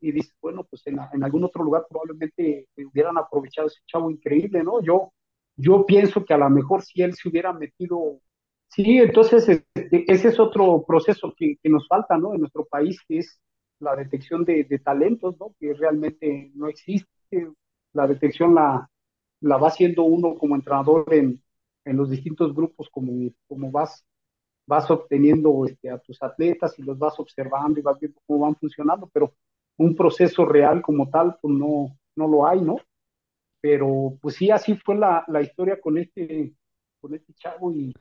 y dices, bueno, pues en, en, algún otro lugar probablemente hubieran aprovechado ese chavo increíble, ¿no? Yo, yo pienso que a lo mejor si él se hubiera metido, sí, entonces este, ese es otro proceso que, que, nos falta, ¿no? En nuestro país, que es la detección de, de, talentos, ¿no? Que realmente no existe. La detección la, la va haciendo uno como entrenador en, en los distintos grupos, como, como vas vas obteniendo este, a tus atletas y los vas observando y vas viendo cómo van funcionando, pero un proceso real como tal, pues no, no lo hay, ¿no? Pero pues sí, así fue la, la historia con este, con este chavo y,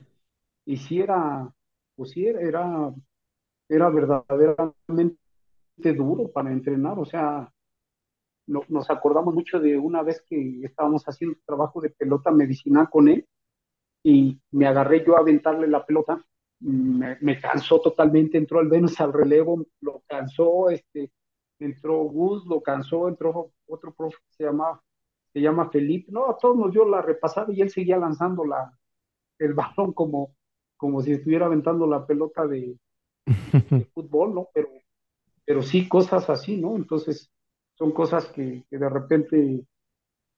y sí era, pues sí era, era, era verdaderamente duro para entrenar, o sea, no, nos acordamos mucho de una vez que estábamos haciendo trabajo de pelota medicinal con él y me agarré yo a aventarle la pelota, me, me cansó totalmente, entró el Venus al relevo, lo cansó, este, entró Gus, lo cansó, entró otro profe que se llama, se llama Felipe, no, a todos nos dio la repasada y él seguía lanzando la, el *laughs* balón como, como si estuviera aventando la pelota de, de *laughs* fútbol, ¿no? Pero, pero sí cosas así, ¿no? Entonces, son cosas que, que de repente,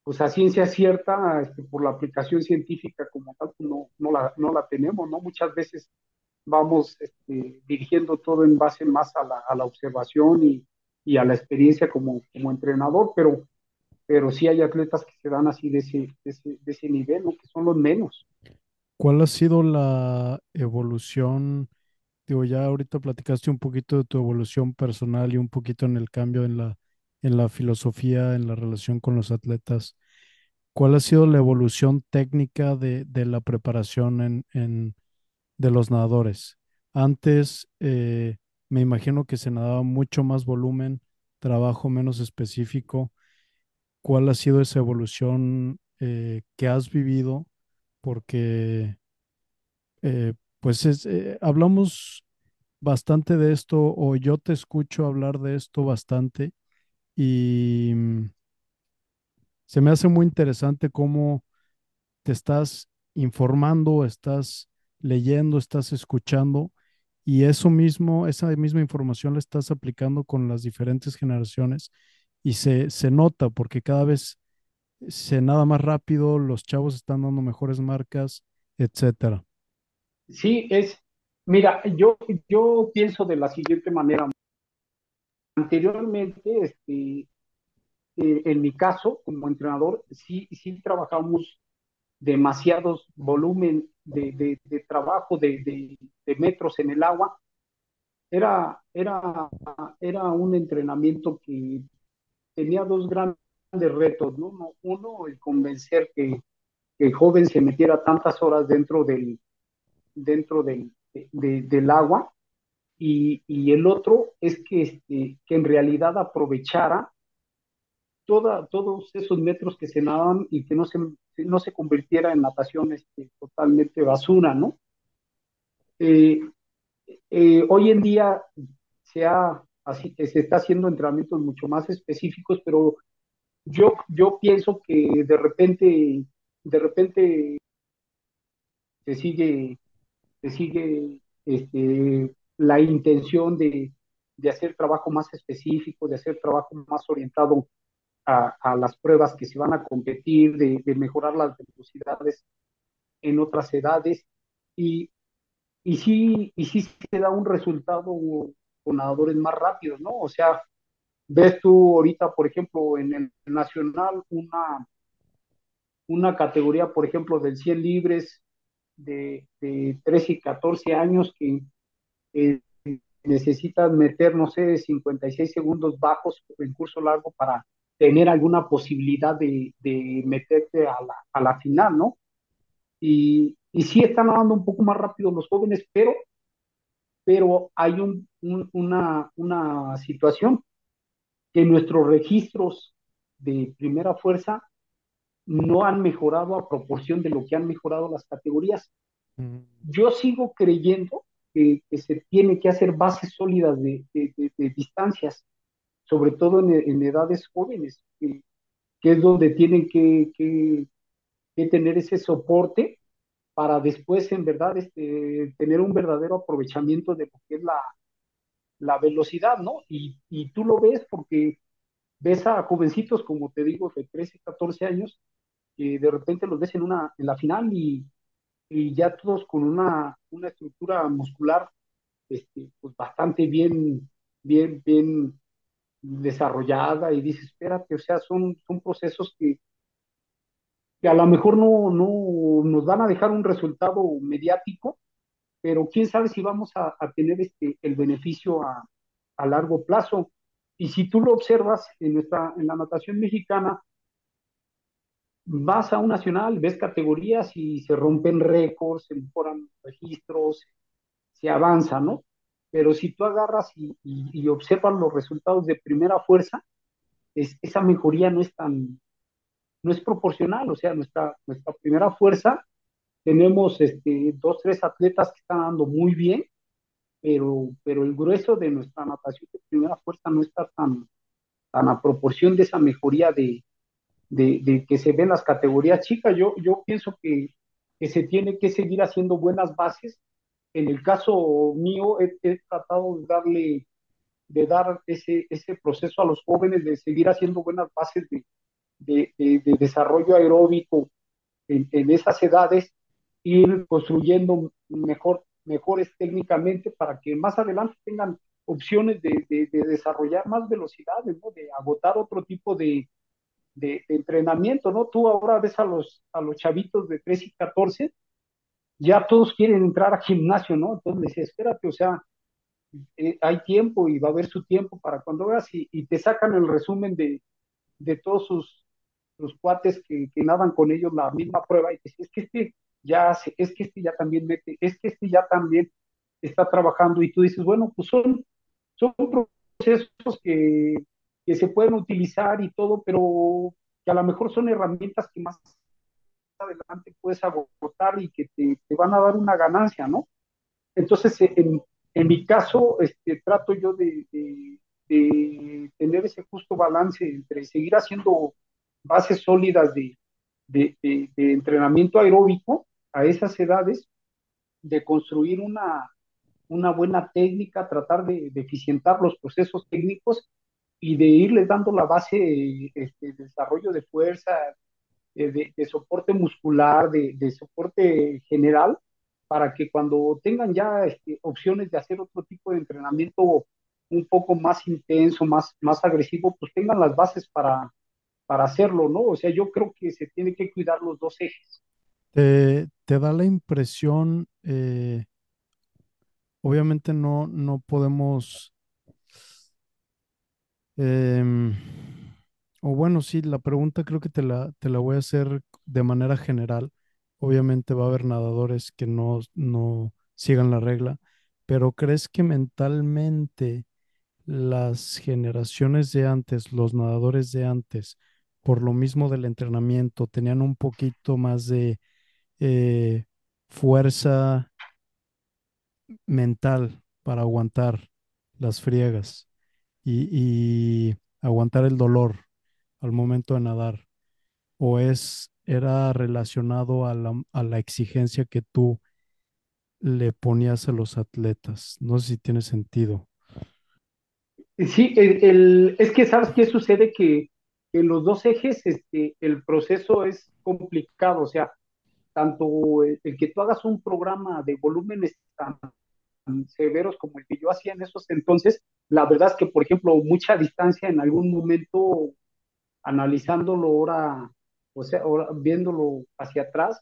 pues a ciencia cierta, este, por la aplicación científica como tal, pues no, no, la, no la tenemos, ¿no? Muchas veces vamos este, dirigiendo todo en base más a la, a la observación y, y a la experiencia como, como entrenador, pero, pero sí hay atletas que se dan así de ese, de ese, nivel, ¿no? que son los menos. ¿Cuál ha sido la evolución? Digo, ya ahorita platicaste un poquito de tu evolución personal y un poquito en el cambio en la, en la filosofía, en la relación con los atletas. ¿Cuál ha sido la evolución técnica de, de la preparación en, en, de los nadadores? Antes, eh, me imagino que se nadaba mucho más volumen, trabajo menos específico. ¿Cuál ha sido esa evolución eh, que has vivido? Porque, eh, pues, es, eh, hablamos bastante de esto, o yo te escucho hablar de esto bastante, y mm, se me hace muy interesante cómo te estás informando, estás leyendo, estás escuchando y eso mismo, esa misma información la estás aplicando con las diferentes generaciones y se, se nota porque cada vez se nada más rápido, los chavos están dando mejores marcas, etcétera. Sí, es, mira, yo, yo pienso de la siguiente manera. Anteriormente, este, eh, en mi caso, como entrenador, sí, sí trabajamos demasiados volumen de, de, trabajo de, de, metros en el agua. Era, era, era un entrenamiento que tenía dos grandes retos, ¿no? Uno, el convencer que, el joven se metiera tantas horas dentro del, dentro del, del agua y, y, el otro es que, este, que en realidad aprovechara toda, todos esos metros que se nadan y que no se, no se convirtiera en natación este, totalmente basura, ¿no? Eh, eh, hoy en día así, se está haciendo entrenamientos mucho más específicos, pero yo, pienso que de repente, se sigue, este, la intención de hacer trabajo más específico, de hacer trabajo más orientado a, las pruebas que se van a competir, de, mejorar las velocidades en otras edades y, y, sí, y sí se da un resultado con nadadores más rápidos, ¿no? O sea, ves tú ahorita, por ejemplo, en el nacional una, una categoría, por ejemplo, del 100 libres de, de 13 y 14 años que eh, necesitan meter, no sé, 56 segundos bajos en curso largo para tener alguna posibilidad de, de meterte a la, a la, final, ¿no? Y, y sí están andando un poco más rápido los jóvenes, pero, pero hay un, una, una situación que nuestros registros de primera fuerza no han mejorado a proporción de lo que han mejorado las categorías. Mm. Yo sigo creyendo que, que, se tiene que hacer bases sólidas de, de, de distancias sobre todo en, edades jóvenes, que, es donde tienen que, tener ese soporte para después, en verdad, este, tener un verdadero aprovechamiento de lo que es la, la velocidad, ¿no? Y, tú lo ves porque ves a jovencitos, como te digo, de 13, 14 años, que de repente los ves en, una, en la final y, y ya todos con una, una estructura muscular este, pues bastante bien, bien, bien desarrollada y dices, espérate, o sea, son, son procesos que, que a lo mejor no, no nos van a dejar un resultado mediático, pero quién sabe si vamos a, tener este, el beneficio a, a, largo plazo. Y si tú lo observas en, nuestra, en la natación mexicana, vas a un nacional, ves categorías y se rompen récords, se mejoran registros, se avanza, ¿no? Pero si tú agarras y, y, observas los resultados de primera fuerza, es, esa mejoría no es tan, no es proporcional, o sea, nuestra, nuestra primera fuerza, tenemos este, dos, tres atletas que están dando muy bien, pero, pero el grueso de nuestra natación de primera fuerza no está tan, tan a proporción de esa mejoría de, de, de que se ven las categorías chicas. Yo, yo pienso que, que se tiene que seguir haciendo buenas bases en el caso mío, he, tratado de darle, de dar ese, ese proceso a los jóvenes, de seguir haciendo buenas bases de, de, desarrollo aeróbico en, en, esas edades, ir construyendo mejor, mejores técnicamente para que más adelante tengan opciones de, desarrollar más velocidades, ¿no? de agotar otro tipo de, entrenamiento, ¿no? Tú ahora ves a los, a los chavitos de 13 y 14 ya todos quieren entrar a gimnasio, ¿no? Entonces les decía, espérate, o sea, eh, hay tiempo y va a haber su tiempo para cuando veas y, te sacan el resumen de, de todos sus, sus cuates que, que, nadan con ellos la misma prueba y te es que este ya hace, es que este ya también mete, es que este ya también está trabajando y tú dices, bueno, pues son, son procesos que, que se pueden utilizar y todo, pero que a lo mejor son herramientas que más adelante puedes agotar y que te, van a dar una ganancia, ¿no? Entonces, en, en mi caso, este, trato yo de, de, tener ese justo balance entre seguir haciendo bases sólidas de, de, entrenamiento aeróbico, a esas edades de construir una, una buena técnica, tratar de, de, eficientar los procesos técnicos y de irles dando la base este, de desarrollo de fuerza, de, soporte muscular, de, soporte general, para que cuando tengan ya este, opciones de hacer otro tipo de entrenamiento un poco más intenso, más, más agresivo, pues tengan las bases para, para hacerlo, ¿no? O sea, yo creo que se tiene que cuidar los dos ejes. ¿Te, te da la impresión, eh, obviamente no, no podemos, em, bueno, sí, la pregunta creo que te la, te la voy a hacer de manera general. Obviamente va a haber nadadores que no, no sigan la regla, pero ¿crees que mentalmente las generaciones de antes, los nadadores de antes, por lo mismo del entrenamiento, tenían un poquito más de eh, fuerza mental para aguantar las friegas y aguantar el dolor al momento de nadar? ¿O es, era relacionado a la, a la exigencia que tú le ponías a los atletas? No sé si tiene sentido. Sí, el, es que sabes qué sucede que en los dos ejes este, el proceso es complicado, o sea, tanto el, que tú hagas un programa de volúmenes tan severos como el que yo hacía en esos entonces, la verdad es que, por ejemplo, mucha distancia en algún momento, analizándolo ahora, o sea, ahora viéndolo hacia atrás,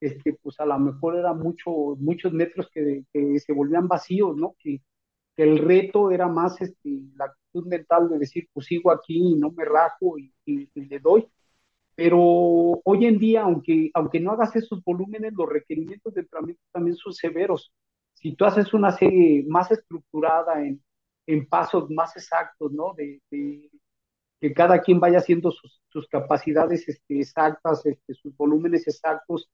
este, pues a lo mejor era mucho, muchos metros que, que se volvían vacíos, ¿no? Que, que el reto era más este, la actitud mental de decir, pues sigo aquí y no me rajo y, y, y, le doy. Pero hoy en día, aunque, aunque no hagas esos volúmenes, los requerimientos de entrenamiento también son severos. Si tú haces una serie más estructurada en, en pasos más exactos, ¿no? De, de, que cada quien vaya haciendo sus, capacidades este, exactas, este, sus volúmenes exactos,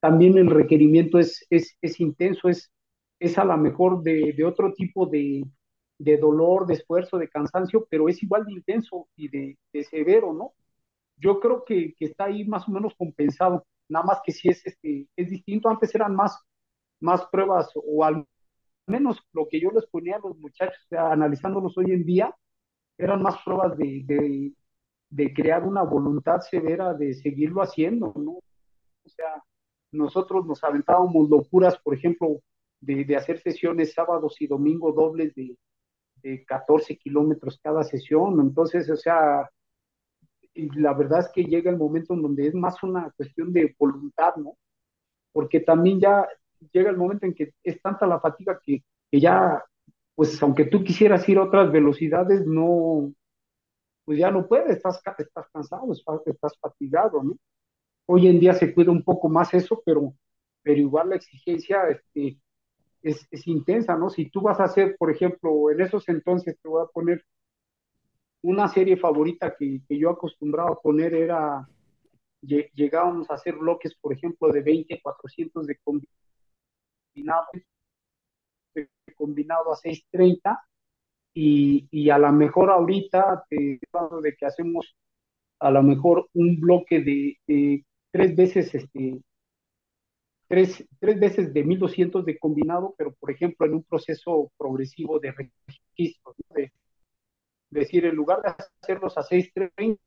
también el requerimiento es, es, es intenso, es, es a lo mejor de, de otro tipo de, de, dolor, de esfuerzo, de cansancio, pero es igual de intenso y de, de severo, ¿no? Yo creo que, que, está ahí más o menos compensado, nada más que si es, este, es distinto, antes eran más, más pruebas, o al menos lo que yo les ponía a los muchachos, o sea, analizándolos hoy en día, eran más pruebas de, de, de crear una voluntad severa de seguirlo haciendo, ¿no? O sea, nosotros nos aventábamos locuras, por ejemplo, de, de hacer sesiones sábados y domingos dobles de, de 14 kilómetros cada sesión. Entonces, o sea, y la verdad es que llega el momento en donde es más una cuestión de voluntad, ¿no? Porque también ya llega el momento en que es tanta la fatiga que, que ya, pues aunque tú quisieras ir a otras velocidades, no, pues ya no puedes, estás, estás cansado, estás fatigado, ¿no? Hoy en día se cuida un poco más eso, pero, pero igual la exigencia este, es, es, intensa, ¿no? Si tú vas a hacer, por ejemplo, en esos entonces te voy a poner una serie favorita que, que yo acostumbraba a poner era, llegábamos a hacer bloques, por ejemplo, de 20, 400 de combinado, de combinado a 630, y, y a lo mejor ahorita hablo de que hacemos a lo mejor un bloque de, tres veces este, tres, tres veces de 1200 de combinado, pero por ejemplo en un proceso progresivo de registro, de, de decir, en lugar de hacerlos a 6.30,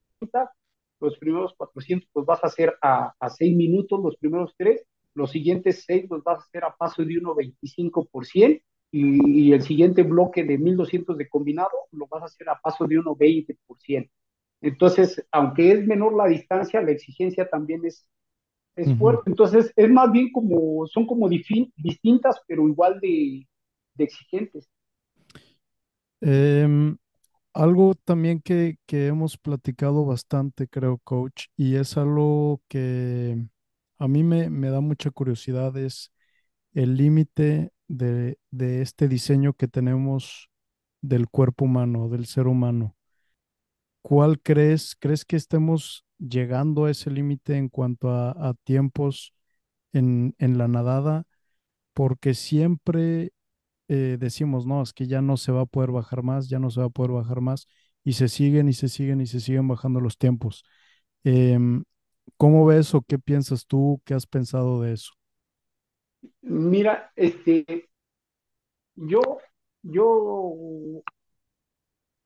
los primeros 400 los vas a hacer a, a 6 minutos, los primeros tres, los siguientes 6 los vas a hacer a paso de 1.25%, y, y el siguiente bloque de 1200 de combinado lo vas a hacer a paso de 1.20%. Entonces, aunque es menor la distancia, la exigencia también es, es uh -huh. fuerte. Entonces, es más bien como, son como distintas, pero igual de, de exigentes. Eh, algo también que, que, hemos platicado bastante, creo, coach, y es algo que a mí me, me da mucha curiosidad, es el límite de, de este diseño que tenemos del cuerpo humano, del ser humano. ¿Cuál crees? ¿Crees que estemos llegando a ese límite en cuanto a, tiempos en, en, la nadada? Porque siempre eh, decimos, no, es que ya no se va a poder bajar más, ya no se va a poder bajar más, y se siguen y se siguen y se siguen bajando los tiempos. Eh, ¿Cómo ves o qué piensas tú? ¿Qué has pensado de eso? Mira, este, yo, yo,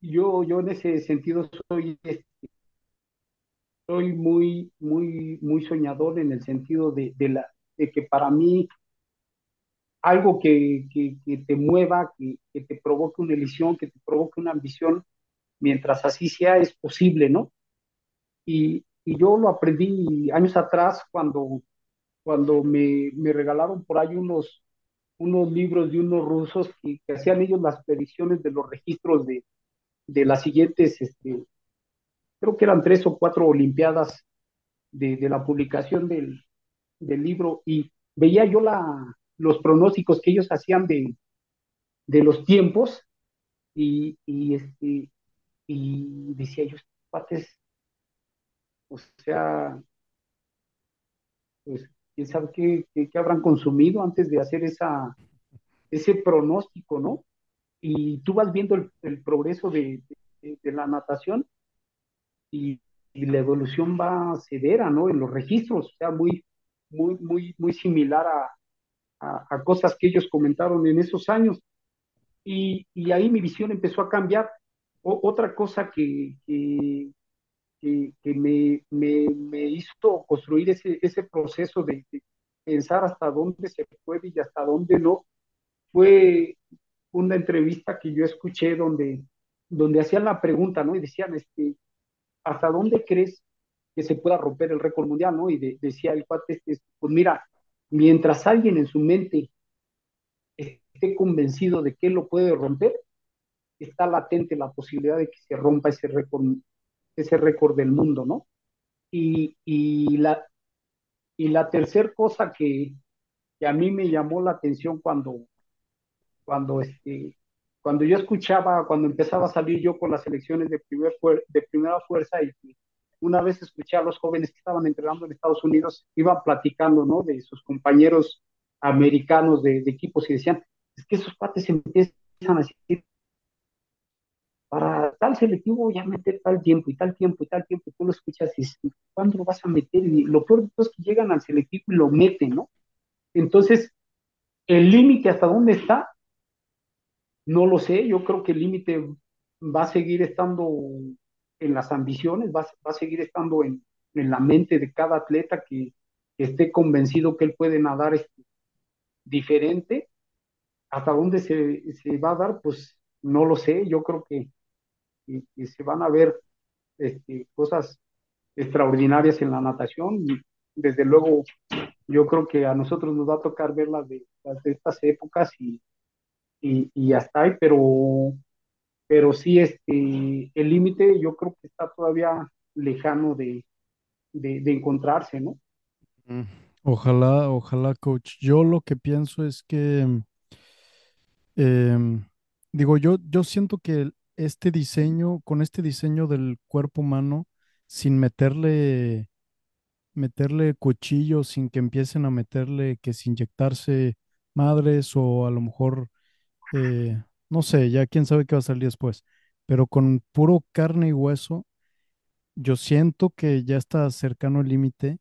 yo, yo en ese sentido soy, este, soy muy, muy, muy soñador en el sentido de, la, de que para mí algo que, que, que te mueva, que, que te provoque una ilusión, que te provoque una ambición, mientras así sea, es posible, ¿no? Y, y yo lo aprendí años atrás cuando, cuando me, me regalaron por ahí unos, unos libros de unos rusos que, que hacían ellos las predicciones de los registros de, de las siguientes, este, creo que eran tres o cuatro olimpiadas de, de la publicación del, del libro y veía yo la, los pronósticos que ellos hacían de, de los tiempos y, y, este, y decía yo, cuates, o sea, pues quién sabe qué, qué, habrán consumido antes de hacer esa, ese pronóstico, ¿no? Y tú vas viendo el, el progreso de, de, de, la natación y, la evolución va severa, ¿no? En los registros, o sea, muy, muy, muy, muy similar a, a, a cosas que ellos comentaron en esos años. Y, y ahí mi visión empezó a cambiar. Otra cosa que, que, me, me, me, hizo construir ese, ese proceso de, pensar hasta dónde se puede y hasta dónde no, fue una entrevista que yo escuché donde, donde hacían la pregunta, ¿no? Y decían, este, ¿hasta dónde crees que se pueda romper el récord mundial, ¿no? Y de, decía el cuate, este, pues mira, mientras alguien en su mente esté convencido de que lo puede romper, está latente la posibilidad de que se rompa ese récord, ese récord del mundo, ¿no? Y, y la, y la tercera cosa que, que, a mí me llamó la atención cuando, cuando, este, cuando yo escuchaba, cuando empezaba a salir yo con las elecciones de, primer, primera fuerza y una vez escuché a los jóvenes que estaban entrenando en Estados Unidos, iban platicando, ¿no? De sus compañeros americanos de, equipos y decían, es que esos cuates empiezan a decir, para tal selectivo ya meter tal tiempo y tal tiempo y tal tiempo, y tú lo escuchas y ¿cuándo lo vas a meter? Y lo peor de todo es que llegan al selectivo y lo meten, ¿no? Entonces, el límite hasta dónde está, no lo sé, yo creo que el límite va a seguir estando en las ambiciones, va, va a seguir estando en, en, la mente de cada atleta que, que esté convencido que él puede nadar este, diferente. Hasta dónde se, se, va a dar, pues no lo sé. Yo creo que, se van a ver este, cosas extraordinarias en la natación desde luego yo creo que a nosotros nos va a tocar ver las de, las de estas épocas y, y, y hasta ahí, pero pero sí, este, el límite yo creo que está todavía lejano de, de, encontrarse, ¿no? Ojalá, ojalá, coach. Yo lo que pienso es que, eh, digo, yo, yo siento que este diseño, con este diseño del cuerpo humano, sin meterle, meterle cuchillos, sin que empiecen a meterle que si inyectarse madres o a lo mejor eh, no sé, ya quién sabe qué va a salir después, pero con puro carne y hueso, yo siento que ya está cercano al límite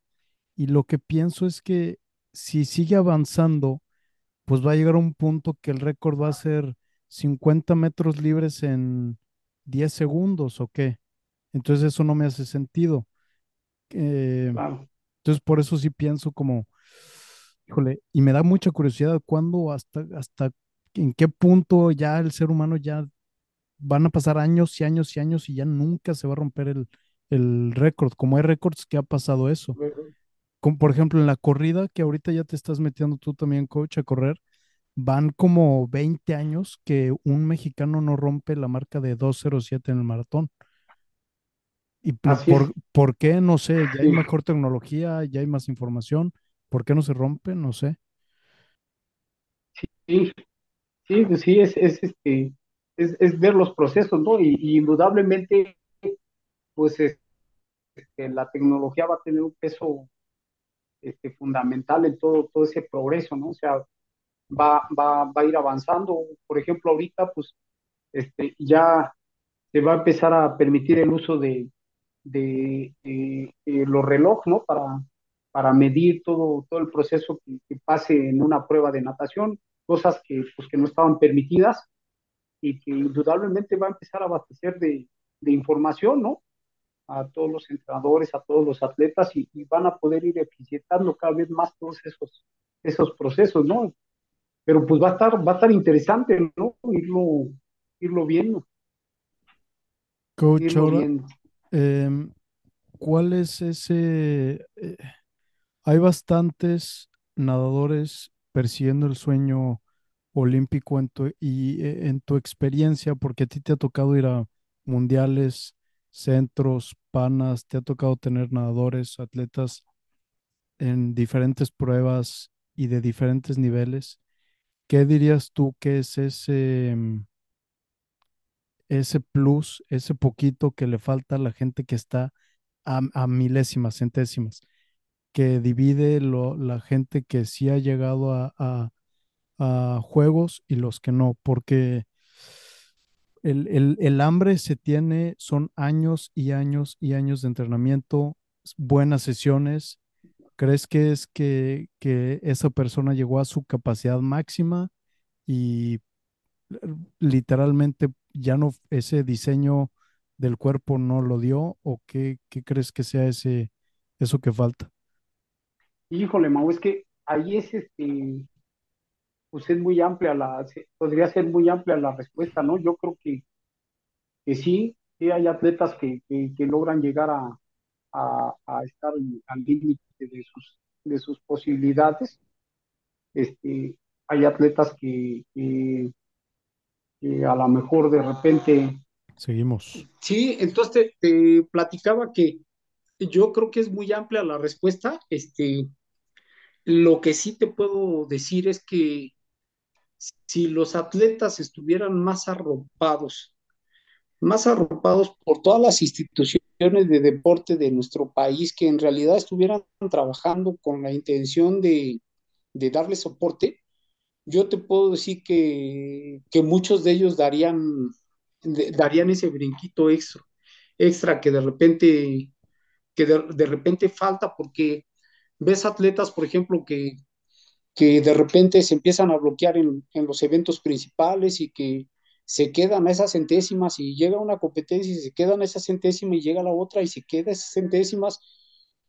y lo que pienso es que si sigue avanzando, pues va a llegar un punto que el récord va a ser 50 metros libres en 10 segundos o qué. Entonces eso no me hace sentido. Eh, entonces por eso sí pienso como, híjole, y me da mucha curiosidad cuándo, hasta, hasta en qué punto ya el ser humano ya van a pasar años y años y años y ya nunca se va a romper el, el récord. Como hay récords que ha pasado eso. Como por ejemplo en la corrida, que ahorita ya te estás metiendo tú también, coach, a correr, van como 20 años que un mexicano no rompe la marca de 2.07 en el maratón. ¿Y es. por, por qué? No sé, ya hay mejor tecnología, ya hay más información. ¿Por qué no se rompe? No sé. sí, sí, pues sí, es, es, este, es, es ver los procesos, ¿no? Y, y indudablemente, pues este, la tecnología va a tener un peso este, fundamental en todo, todo ese progreso, ¿no? O sea, va, va, va a ir avanzando. Por ejemplo, ahorita, pues, este, ya se va a empezar a permitir el uso de, de, de, de los relojes, ¿no? Para, para medir todo, todo el proceso que, que, pase en una prueba de natación, cosas que, pues, que no estaban permitidas y que indudablemente va a empezar a abastecer de, de información, ¿no? A todos los entrenadores, a todos los atletas y, y, van a poder ir eficientando cada vez más todos esos, esos procesos, ¿no? Pero pues va a estar, va a estar interesante, ¿no? Irlo, irlo viendo. Coach, irlo ahora, viendo. Eh, ¿cuál es ese? Eh, hay bastantes nadadores persiguiendo el sueño olímpico en tu, y eh, en tu experiencia, porque a ti te ha tocado ir a mundiales, centros, panas, te ha tocado tener nadadores, atletas en diferentes pruebas y de diferentes niveles. ¿Qué dirías tú que es ese, mm, ese plus, ese poquito que le falta a la gente que está a, a milésimas, centésimas, que divide lo, la gente que sí ha llegado a, a, a juegos y los que no? Porque el, el, el, hambre se tiene, son años y años y años de entrenamiento, buenas sesiones. ¿Crees que es que, que esa persona llegó a su capacidad máxima y literalmente ya no, ese diseño del cuerpo no lo dio? ¿O qué, qué crees que sea ese, eso que falta? Híjole, Mau, es que ahí es este, pues es muy amplia la, podría ser muy amplia la respuesta, ¿no? Yo creo que, que sí, sí hay atletas que, que, que logran llegar a, a, a estar al límite de sus, de sus posibilidades. Este, hay atletas que, que, que a lo mejor de repente... Seguimos. Sí, entonces te, te, platicaba que yo creo que es muy amplia la respuesta. Este, lo que sí te puedo decir es que si los atletas estuvieran más arropados, más arropados por todas las instituciones de deporte de nuestro país, que en realidad estuvieran trabajando con la intención de, de darle soporte, yo te puedo decir que, que muchos de ellos darían, darían ese brinquito extra, extra que de repente, que de, de repente falta porque ves atletas, por ejemplo, que, que de repente se empiezan a bloquear en, en, los eventos principales y que se quedan a esas centésimas y llega una competencia y se quedan a esas centésimas y llega la otra y se queda a esas centésimas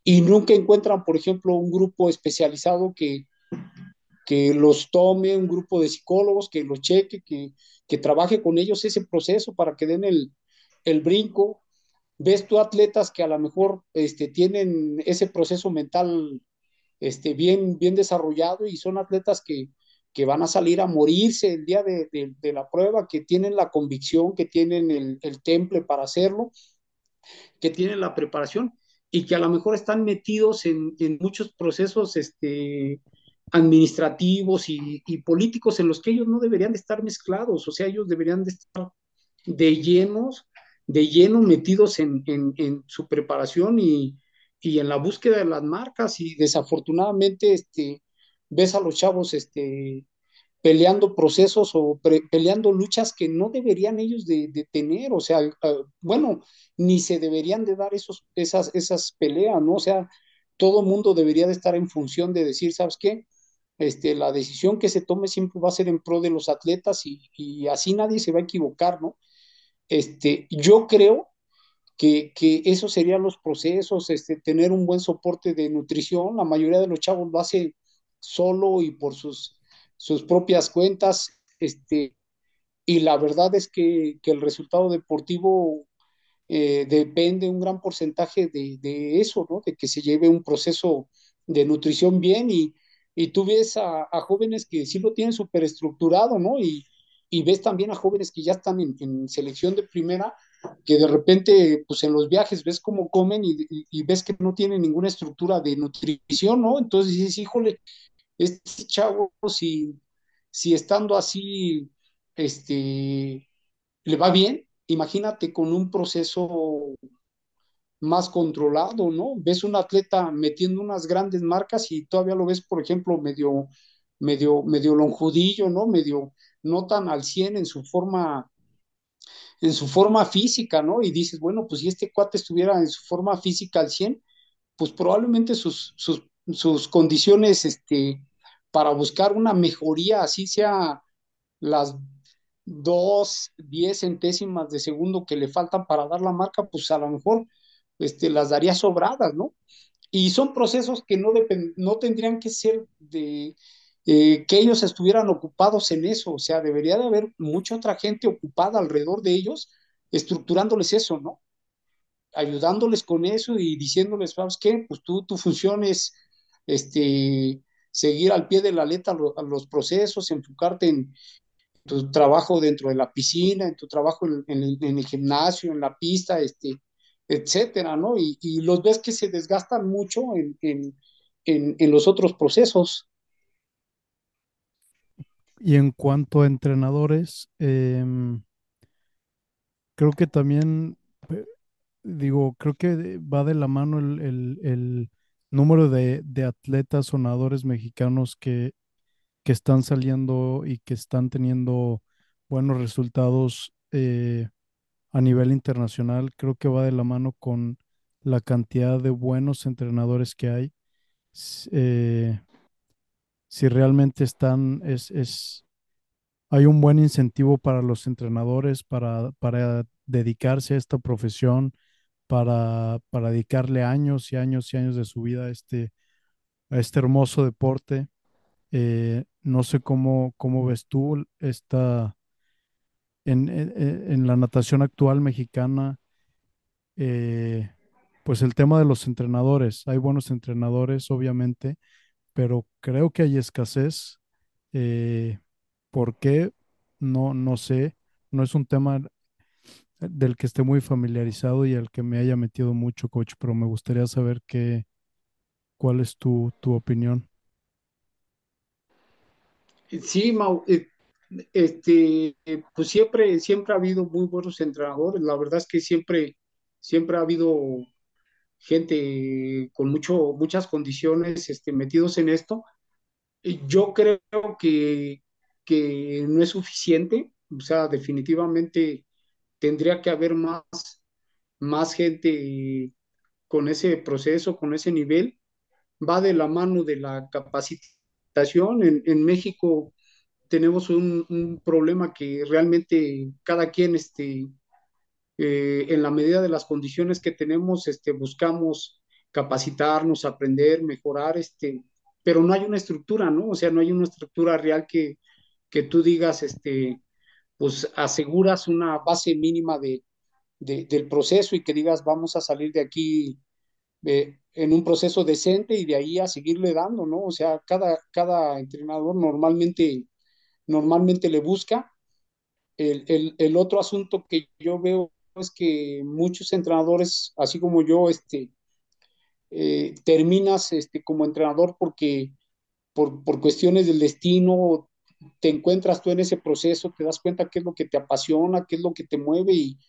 y nunca encuentran, por ejemplo, un grupo especializado que, que los tome, un grupo de psicólogos que los cheque, que, que trabaje con ellos ese proceso para que den el, el brinco. Ves tú atletas que a lo mejor este, tienen ese proceso mental este, bien, bien desarrollado y son atletas que, que van a salir a morirse el día de, la prueba, que tienen la convicción, que tienen el, temple para hacerlo, que tienen la preparación y que a lo mejor están metidos en, muchos procesos este, administrativos y, políticos en los que ellos no deberían de estar mezclados, o sea, ellos deberían de estar de llenos, de lleno metidos en, su preparación y en la búsqueda de las marcas. Y desafortunadamente este, ves a los chavos este, peleando procesos o peleando luchas que no deberían ellos de, tener, o sea, bueno, ni se deberían de dar esos, esas, esas peleas, ¿no? O sea, todo mundo debería de estar en función de decir, ¿sabes qué? Este, la decisión que se tome siempre va a ser en pro de los atletas y, y así nadie se va a equivocar, ¿no? Este, yo creo que, que esos serían los procesos, este, tener un buen soporte de nutrición. La mayoría de los chavos lo hace solo y por sus, sus propias cuentas. Este, y la verdad es que, que el resultado deportivo eh, depende un gran porcentaje de, de, eso, ¿no? De que se lleve un proceso de nutrición bien y, y tú ves a, a, jóvenes que sí lo tienen súper estructurado, ¿no? Y, y, ves también a jóvenes que ya están en, en selección de primera que de repente, pues en los viajes ves cómo comen y, y, ves que no tienen ninguna estructura de nutrición, ¿no? Entonces dices, híjole, este chavo, si, si estando así, este, le va bien, imagínate con un proceso más controlado, ¿no? Ves un atleta metiendo unas grandes marcas y todavía lo ves, por ejemplo, medio, medio, medio lonjudillo, ¿no? Medio no tan al 100 en su forma en su forma física, ¿no? Y dices, bueno, pues si este cuate estuviera en su forma física al 100, pues probablemente sus, sus sus condiciones este, para buscar una mejoría, así sea las dos, diez centésimas de segundo que le faltan para dar la marca, pues a lo mejor este, las daría sobradas, ¿no? Y son procesos que no, no tendrían que ser de eh, que ellos estuvieran ocupados en eso, o sea, debería de haber mucha otra gente ocupada alrededor de ellos, estructurándoles eso, ¿no? Ayudándoles con eso y diciéndoles, ¿sabes qué? Pues tú, tu función es este, seguir al pie de la letra lo, los procesos, enfocarte en, tu trabajo dentro de la piscina, en tu trabajo en, en, el, en gimnasio, en la pista, este, etcétera, ¿no? Y, los ves que se desgastan mucho en, en los otros procesos. Y en cuanto a entrenadores, eh, creo que también, digo, creo que va de la mano el, el número de, de, atletas sonadores mexicanos que, que, están saliendo y que están teniendo buenos resultados eh, a nivel internacional. Creo que va de la mano con la cantidad de buenos entrenadores que hay. Eh, si realmente están, es, es, hay un buen incentivo para los entrenadores para, para dedicarse a esta profesión, para, dedicarle años y años y años de su vida a este, a este hermoso deporte. Eh, no sé cómo, cómo ves tú esta, en, en, en la natación actual mexicana, eh, pues el tema de los entrenadores. Hay buenos entrenadores, obviamente, pero creo que hay escasez. Eh, ¿Por qué? No, no sé. No es un tema del que esté muy familiarizado y al que me haya metido mucho, coach, pero me gustaría saber qué, cuál es tu, tu opinión. Sí, Mau, este, pues siempre, siempre ha habido muy buenos entrenadores. La verdad es que siempre, siempre ha habido gente con mucho, muchas condiciones este, metidos en esto. Yo creo que, que no es suficiente, o sea, definitivamente tendría que haber más, más gente con ese proceso, con ese nivel. Va de la mano de la capacitación. En, en México tenemos un, problema que realmente cada quien, este, eh, en la medida de las condiciones que tenemos, este, buscamos capacitarnos, aprender, mejorar, este, pero no hay una estructura, ¿no? O sea, no hay una estructura real que, que tú digas, este, pues aseguras una base mínima de, de, del proceso y que digas, vamos a salir de aquí eh, en un proceso decente y de ahí a seguirle dando, ¿no? O sea, cada, cada entrenador normalmente, normalmente le busca. El, el, el, otro asunto que yo veo es que muchos entrenadores, así como yo, este, eh, terminas este, como entrenador porque por, por cuestiones del destino, te encuentras tú en ese proceso, te das cuenta qué es lo que te apasiona, qué es lo que te mueve y,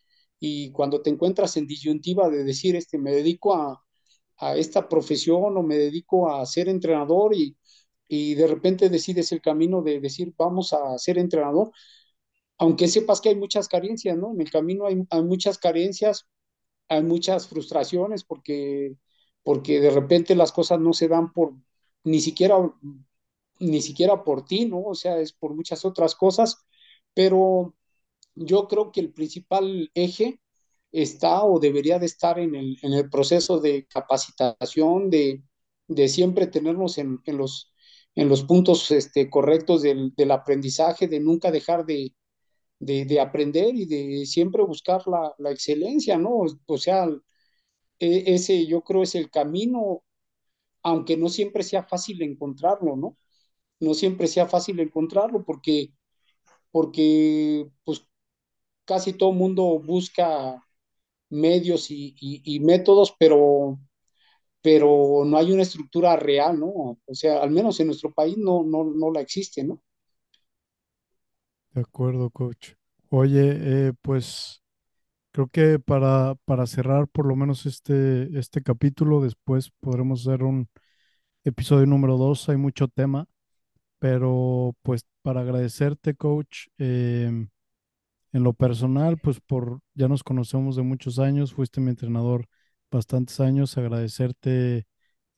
y cuando te encuentras en disyuntiva de decir, este, me dedico a, a esta profesión o me dedico a ser entrenador y, y, de repente decides el camino de decir, vamos a ser entrenador, aunque sepas que hay muchas carencias, ¿no? En el camino hay, hay muchas carencias, hay muchas frustraciones porque, porque de repente las cosas no se dan por ni siquiera ni siquiera por ti, ¿no? O sea, es por muchas otras cosas, pero yo creo que el principal eje está o debería de estar en el, en el proceso de capacitación, de, de siempre tenernos en, en, los, en los puntos este, correctos del, del aprendizaje, de nunca dejar de, de, de, aprender y de siempre buscar la, la excelencia, ¿no? O sea, e, ese yo creo es el camino, aunque no siempre sea fácil encontrarlo, ¿no? No siempre sea fácil encontrarlo porque, porque pues casi todo mundo busca medios y, métodos, pero, pero no hay una estructura real, ¿no? O sea, al menos en nuestro país no, no, no la existe, ¿no? De acuerdo, coach. Oye, eh, pues creo que para, para cerrar por lo menos este, este capítulo, después podremos hacer un episodio número dos, hay mucho tema pero pues para agradecerte, coach, eh, en lo personal, pues por ya nos conocemos de muchos años, fuiste mi entrenador bastantes años, agradecerte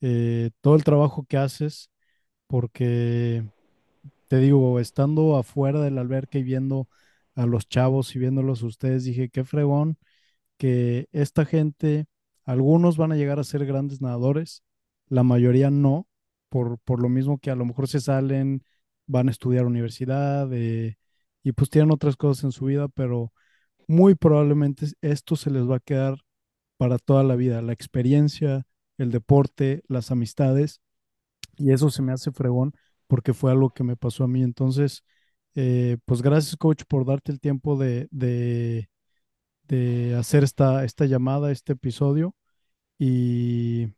eh, todo el trabajo que haces, porque te digo, estando afuera del alberca y viendo a los chavos y viéndolos ustedes, dije, qué fregón que esta gente, algunos van a llegar a ser grandes nadadores, la mayoría no, por, por lo mismo que a lo mejor se salen, van a estudiar universidad eh, y pues tienen otras cosas en su vida, pero muy probablemente esto se les va a quedar para toda la vida, la experiencia, el deporte, las amistades, y eso se me hace fregón porque fue algo que me pasó a mí. Entonces, eh, pues gracias, coach, por darte el tiempo de, de, de hacer esta, esta llamada, este episodio, y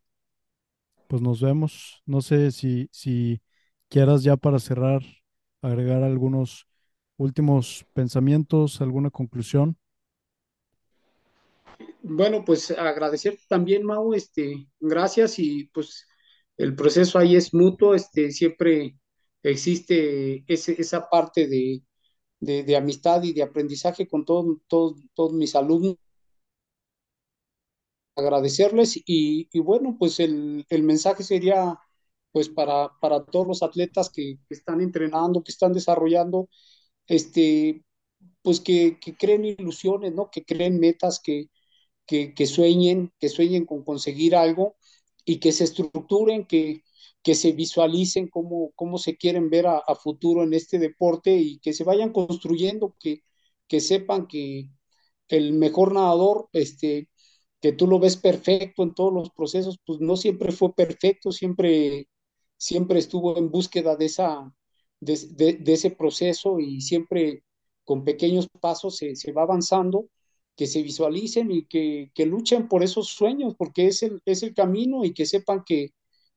pues nos vemos. No sé si, si quieras ya para cerrar, agregar algunos últimos pensamientos, alguna conclusión. Bueno, pues agradecerte también, Mau, este, gracias y pues el proceso ahí es mutuo, este, siempre existe ese, esa parte de, de, amistad y de aprendizaje con todos todos mis alumnos, agradecerles y, y bueno, pues el, el, mensaje sería pues para, para todos los atletas que, que, están entrenando, que están desarrollando, este, pues que, que creen ilusiones, ¿no? Que creen metas, que, que, que, sueñen, que sueñen con conseguir algo y que se estructuren, que, que se visualicen cómo, cómo se quieren ver a, a, futuro en este deporte y que se vayan construyendo, que, que sepan que el mejor nadador, este, que tú lo ves perfecto en todos los procesos, pues no siempre fue perfecto, siempre, siempre estuvo en búsqueda de, esa, de, ese proceso y siempre con pequeños pasos se, va avanzando que se visualicen y que, que, luchen por esos sueños, porque es el, es el camino y que sepan que,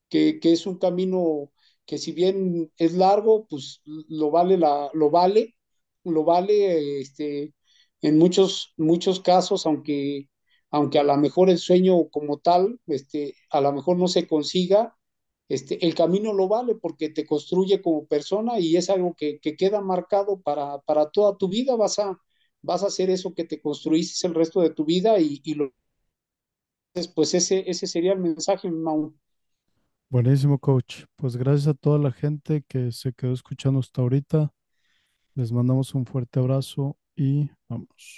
que, que, es un camino que si bien es largo, pues lo vale, la, lo vale, lo vale este, en muchos, muchos casos, aunque, aunque a lo mejor el sueño como tal, este, a lo mejor no se consiga, este, el camino lo vale porque te construye como persona y es algo que, que queda marcado para, para toda tu vida, vas a vas a hacer eso que te construiste el resto de tu vida y, y lo pues ese, ese sería el mensaje, Mau. Buenísimo, coach. Pues gracias a toda la gente que se quedó escuchando hasta ahorita. Les mandamos un fuerte abrazo y vamos.